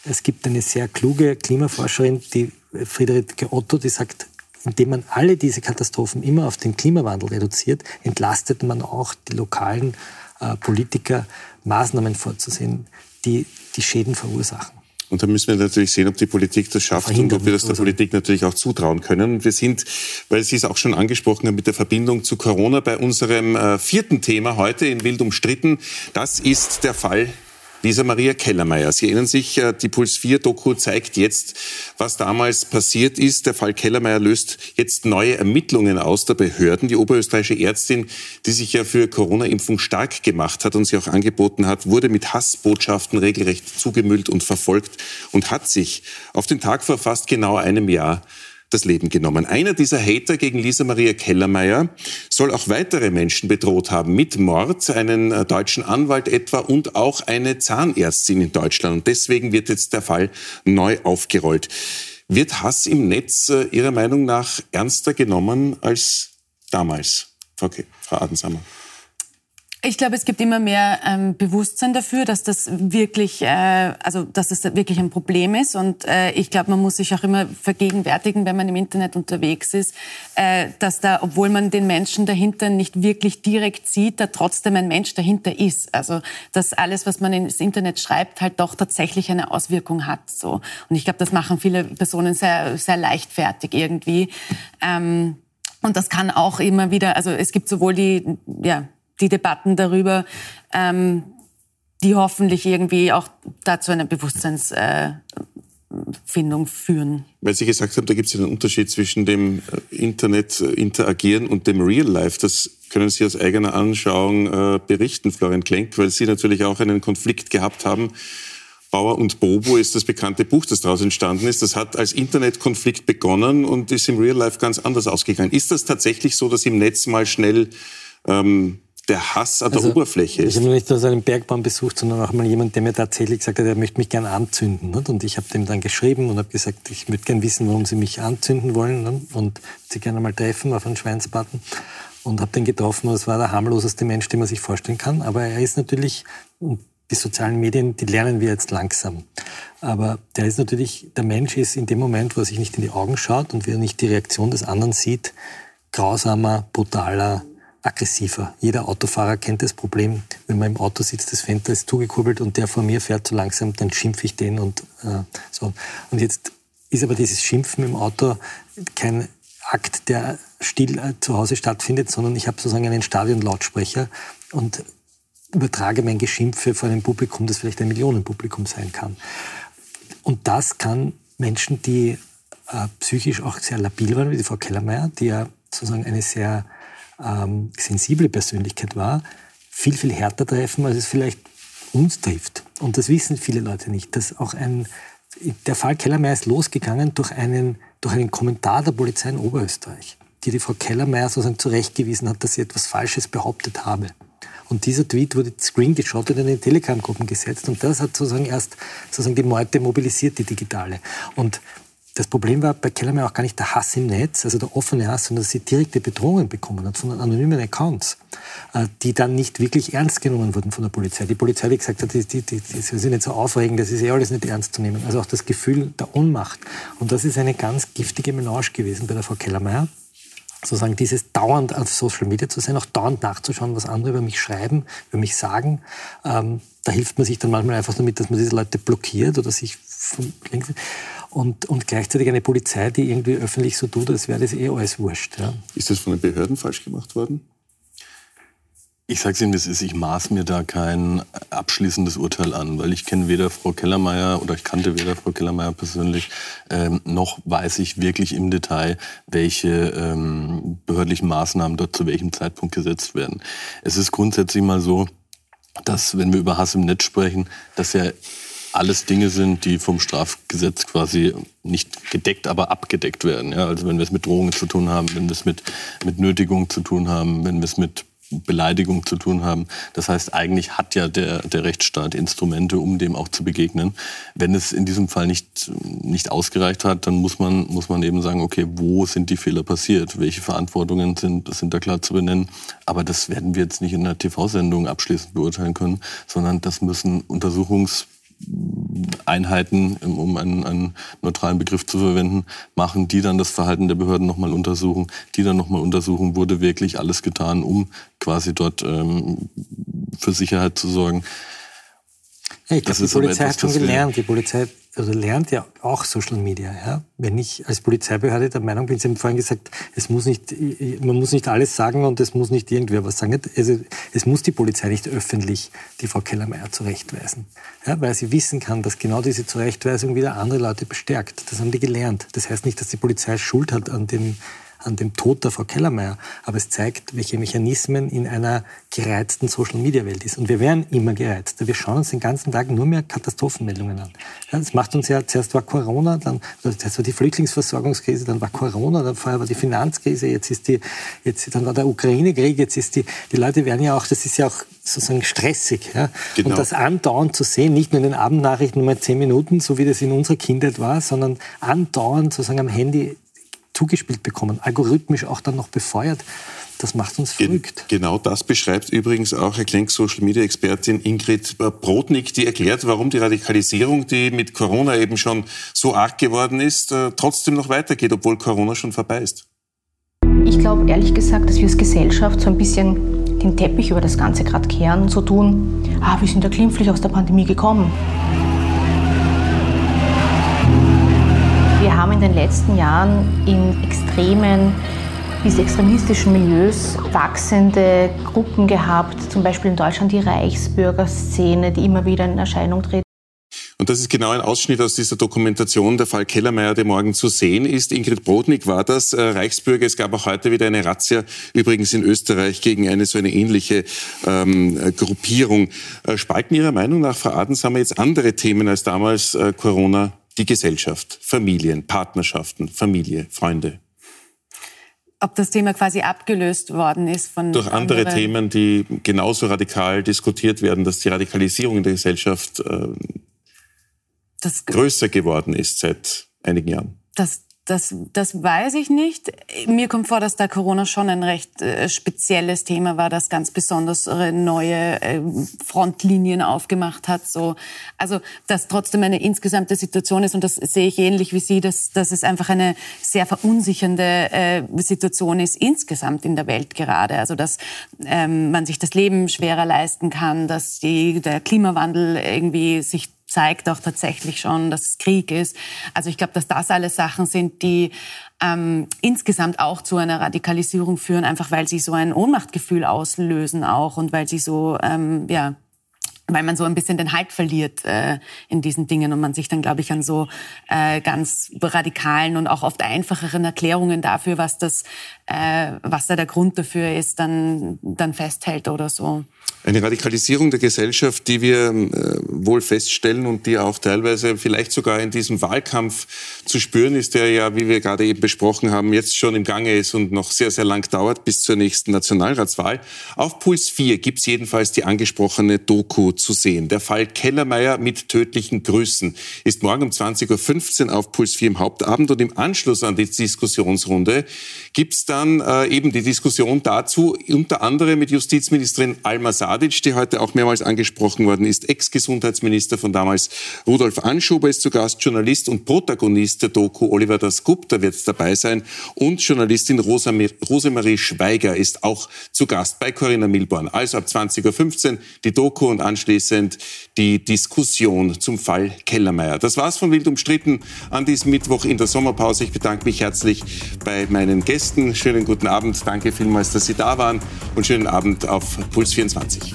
Es gibt eine sehr kluge Klimaforscherin, die Friederike Otto, die sagt, indem man alle diese Katastrophen immer auf den Klimawandel reduziert, entlastet man auch die lokalen äh, Politiker, Maßnahmen vorzusehen, die die Schäden verursachen. Und da müssen wir natürlich sehen, ob die Politik das schafft und ob wir das der Politik natürlich auch zutrauen können. Wir sind, weil Sie es auch schon angesprochen haben, mit der Verbindung zu Corona bei unserem äh, vierten Thema heute in Wild umstritten. Das ist der Fall Lisa Maria Kellermeier. Sie erinnern sich, äh, die Puls 4 Doku zeigt jetzt, was damals passiert ist. Der Fall Kellermeier löst jetzt neue Ermittlungen aus der Behörden. Die oberösterreichische Ärztin, die sich ja für Corona-Impfung stark gemacht hat und sie auch angeboten hat, wurde mit Hassbotschaften regelrecht zugemüllt und verfolgt und hat sich auf den Tag vor fast genau einem Jahr das Leben genommen. Einer dieser Hater gegen Lisa Maria Kellermeier soll auch weitere Menschen bedroht haben mit Mord, einen äh, deutschen Anwalt etwa und auch eine Zahnärztin in Deutschland. Und deswegen wird jetzt der Fall neu aufgerollt. Wird Hass im Netz äh, Ihrer Meinung nach ernster genommen als damals? Okay, Frau Adensammer. Ich glaube, es gibt immer mehr ähm, Bewusstsein dafür, dass das wirklich, äh, also dass das wirklich ein Problem ist. Und äh, ich glaube, man muss sich auch immer vergegenwärtigen, wenn man im Internet unterwegs ist, äh, dass da, obwohl man den Menschen dahinter nicht wirklich direkt sieht, da trotzdem ein Mensch dahinter ist. Also dass alles, was man ins Internet schreibt, halt doch tatsächlich eine Auswirkung hat. So. Und ich glaube, das machen viele Personen sehr, sehr leichtfertig irgendwie. Ähm, und das kann auch immer wieder, also es gibt sowohl die, ja, die Debatten darüber, ähm, die hoffentlich irgendwie auch dazu eine Bewusstseinsfindung äh, führen. Weil Sie gesagt haben, da gibt es einen Unterschied zwischen dem äh, Internet äh, interagieren und dem Real Life. Das können Sie aus eigener Anschauung äh, berichten, Florian Klenk, weil Sie natürlich auch einen Konflikt gehabt haben. Bauer und Bobo ist das bekannte Buch, das daraus entstanden ist. Das hat als Internetkonflikt begonnen und ist im Real Life ganz anders ausgegangen. Ist das tatsächlich so, dass im Netz mal schnell ähm, der Hass an der also, Oberfläche ist. Ich habe nicht nur so einen Bergbaum besucht, sondern auch mal jemand, der mir tatsächlich gesagt hat, er möchte mich gern anzünden. Nicht? Und ich habe dem dann geschrieben und habe gesagt, ich würde gern wissen, warum Sie mich anzünden wollen nicht? und Sie gerne mal treffen auf einen Schweinsbatten. Und habe den getroffen und es war der harmloseste Mensch, den man sich vorstellen kann. Aber er ist natürlich, und die sozialen Medien, die lernen wir jetzt langsam. Aber der ist natürlich, der Mensch ist in dem Moment, wo er sich nicht in die Augen schaut und wie er nicht die Reaktion des anderen sieht, grausamer, brutaler, aggressiver. Jeder Autofahrer kennt das Problem, wenn man im Auto sitzt, das Fenster ist zugekurbelt und der vor mir fährt zu langsam, dann schimpfe ich den und äh, so. Und jetzt ist aber dieses Schimpfen im Auto kein Akt, der still äh, zu Hause stattfindet, sondern ich habe sozusagen einen Stadionlautsprecher und übertrage mein Geschimpfe vor einem Publikum, das vielleicht ein Millionenpublikum sein kann. Und das kann Menschen, die äh, psychisch auch sehr labil waren, wie die Frau Kellermeier, die ja sozusagen eine sehr ähm, sensible Persönlichkeit war, viel, viel härter treffen, als es vielleicht uns trifft. Und das wissen viele Leute nicht, dass auch ein, der Fall Kellermeier ist losgegangen durch einen, durch einen Kommentar der Polizei in Oberösterreich, die die Frau Kellermeier sozusagen zurechtgewiesen hat, dass sie etwas Falsches behauptet habe. Und dieser Tweet wurde screengeschottet und in die Telegram-Gruppen gesetzt. Und das hat sozusagen erst sozusagen die Meute mobilisiert, die digitale. Und das Problem war bei Kellermann auch gar nicht der Hass im Netz, also der offene Hass, sondern dass sie direkte Bedrohungen bekommen hat von anonymen Accounts, äh, die dann nicht wirklich ernst genommen wurden von der Polizei. Die Polizei, die gesagt hat, die, die, die, die sind nicht so aufregend, das ist eh alles nicht ernst zu nehmen. Also auch das Gefühl der Ohnmacht. Und das ist eine ganz giftige Melange gewesen bei der Frau Kellermeier sozusagen dieses dauernd auf Social Media zu sein, auch dauernd nachzuschauen, was andere über mich schreiben, über mich sagen. Ähm, da hilft man sich dann manchmal einfach damit, dass man diese Leute blockiert oder sich von links und, und gleichzeitig eine Polizei, die irgendwie öffentlich so tut, als wäre das eh alles wurscht. Ja. Ist das von den Behörden falsch gemacht worden? Ich sage es Ihnen, das ist, ich maß mir da kein abschließendes Urteil an, weil ich kenne weder Frau Kellermeier oder ich kannte weder Frau Kellermeier persönlich, ähm, noch weiß ich wirklich im Detail, welche ähm, behördlichen Maßnahmen dort zu welchem Zeitpunkt gesetzt werden. Es ist grundsätzlich mal so, dass wenn wir über Hass im Netz sprechen, dass ja alles Dinge sind, die vom Strafgesetz quasi nicht gedeckt, aber abgedeckt werden. Ja, also wenn wir es mit Drohungen zu tun haben, wenn wir es mit, mit Nötigung zu tun haben, wenn wir es mit Beleidigung zu tun haben. Das heißt, eigentlich hat ja der, der Rechtsstaat Instrumente, um dem auch zu begegnen. Wenn es in diesem Fall nicht, nicht ausgereicht hat, dann muss man, muss man eben sagen, okay, wo sind die Fehler passiert? Welche Verantwortungen sind, sind da klar zu benennen? Aber das werden wir jetzt nicht in einer TV-Sendung abschließend beurteilen können, sondern das müssen Untersuchungs Einheiten, um einen, einen, neutralen Begriff zu verwenden, machen, die dann das Verhalten der Behörden nochmal untersuchen, die dann nochmal untersuchen, wurde wirklich alles getan, um quasi dort ähm, für Sicherheit zu sorgen. Ja, ich glaube, die Polizei etwas, hat schon gelernt. Die Polizei also lernt ja auch Social Media. Ja? Wenn ich als Polizeibehörde der Meinung bin, Sie haben vorhin gesagt, es muss nicht, man muss nicht alles sagen und es muss nicht irgendwer was sagen. Also, es muss die Polizei nicht öffentlich die Frau Kellermeier zurechtweisen, ja? weil sie wissen kann, dass genau diese Zurechtweisung wieder andere Leute bestärkt. Das haben die gelernt. Das heißt nicht, dass die Polizei Schuld hat an dem an dem Tod der Frau Kellermeier, aber es zeigt, welche Mechanismen in einer gereizten Social-Media-Welt ist. Und wir werden immer gereizt. Wir schauen uns den ganzen Tag nur mehr Katastrophenmeldungen an. Ja, das macht uns ja, zuerst war Corona, dann zuerst war die Flüchtlingsversorgungskrise, dann war Corona, dann vorher war die Finanzkrise, jetzt ist die, jetzt, dann war der Ukraine-Krieg, jetzt ist die, die Leute werden ja auch, das ist ja auch sozusagen stressig. Ja? Genau. Und das andauernd zu sehen, nicht nur in den Abendnachrichten nur mal zehn Minuten, so wie das in unserer Kindheit war, sondern andauernd sozusagen am Handy zugespielt bekommen, algorithmisch auch dann noch befeuert. Das macht uns verrückt. Genau das beschreibt übrigens auch Herr Klenk, Social Media Expertin Ingrid Brodnik, die erklärt, warum die Radikalisierung, die mit Corona eben schon so arg geworden ist, äh, trotzdem noch weitergeht, obwohl Corona schon vorbei ist. Ich glaube ehrlich gesagt, dass wir als Gesellschaft so ein bisschen den Teppich über das Ganze gerade kehren und so tun, ah, wir sind ja glimpflich aus der Pandemie gekommen. Den letzten Jahren in extremen bis extremistischen Milieus wachsende Gruppen gehabt, zum Beispiel in Deutschland die Reichsbürgerszene, die immer wieder in Erscheinung tritt. Und das ist genau ein Ausschnitt aus dieser Dokumentation, der Fall Kellermeier, der morgen zu sehen ist. Ingrid Brodnik war das, äh, Reichsbürger. Es gab auch heute wieder eine Razzia, übrigens in Österreich, gegen eine so eine ähnliche ähm, Gruppierung. Äh, spalten Ihrer Meinung nach, Frau Adens, haben wir jetzt andere Themen als damals äh, Corona die Gesellschaft, Familien, Partnerschaften, Familie, Freunde. Ob das Thema quasi abgelöst worden ist von. Durch andere anderen. Themen, die genauso radikal diskutiert werden, dass die Radikalisierung in der Gesellschaft äh, größer geworden ist seit einigen Jahren. Das das, das weiß ich nicht. Mir kommt vor, dass da Corona schon ein recht äh, spezielles Thema war, das ganz besonders neue äh, Frontlinien aufgemacht hat. So, also dass trotzdem eine insgesamte Situation ist und das sehe ich ähnlich wie Sie, dass, dass es einfach eine sehr verunsichernde äh, Situation ist insgesamt in der Welt gerade. Also dass ähm, man sich das Leben schwerer leisten kann, dass die, der Klimawandel irgendwie sich zeigt auch tatsächlich schon, dass es Krieg ist. Also ich glaube, dass das alles Sachen sind, die ähm, insgesamt auch zu einer Radikalisierung führen, einfach weil sie so ein Ohnmachtgefühl auslösen auch und weil sie so, ähm, ja, weil man so ein bisschen den Halt verliert äh, in diesen Dingen und man sich dann, glaube ich, an so äh, ganz radikalen und auch oft einfacheren Erklärungen dafür, was das, äh, was da der Grund dafür ist, dann, dann festhält oder so. Eine Radikalisierung der Gesellschaft, die wir äh, wohl feststellen und die auch teilweise vielleicht sogar in diesem Wahlkampf zu spüren ist, der ja, wie wir gerade eben besprochen haben, jetzt schon im Gange ist und noch sehr, sehr lang dauert bis zur nächsten Nationalratswahl. Auf Puls 4 gibt's jedenfalls die angesprochene Doku zu sehen. Der Fall Kellermeier mit tödlichen Grüßen ist morgen um 20.15 Uhr auf Puls 4 im Hauptabend und im Anschluss an die Diskussionsrunde gibt's dann äh, eben die Diskussion dazu, unter anderem mit Justizministerin Alma Sadic, die heute auch mehrmals angesprochen worden ist, Ex-Gesundheitsminister von damals Rudolf Anschober ist zu Gast, Journalist und Protagonist der Doku Oliver Dasgupta wird dabei sein und Journalistin Rosemarie Schweiger ist auch zu Gast bei Corinna Milborn. Also ab 20.15 Uhr die Doku und anschließend die Diskussion zum Fall Kellermeier. Das war's von Wild umstritten an diesem Mittwoch in der Sommerpause. Ich bedanke mich herzlich bei meinen Gästen. Schönen guten Abend. Danke vielmals, dass Sie da waren und schönen Abend auf Puls 24.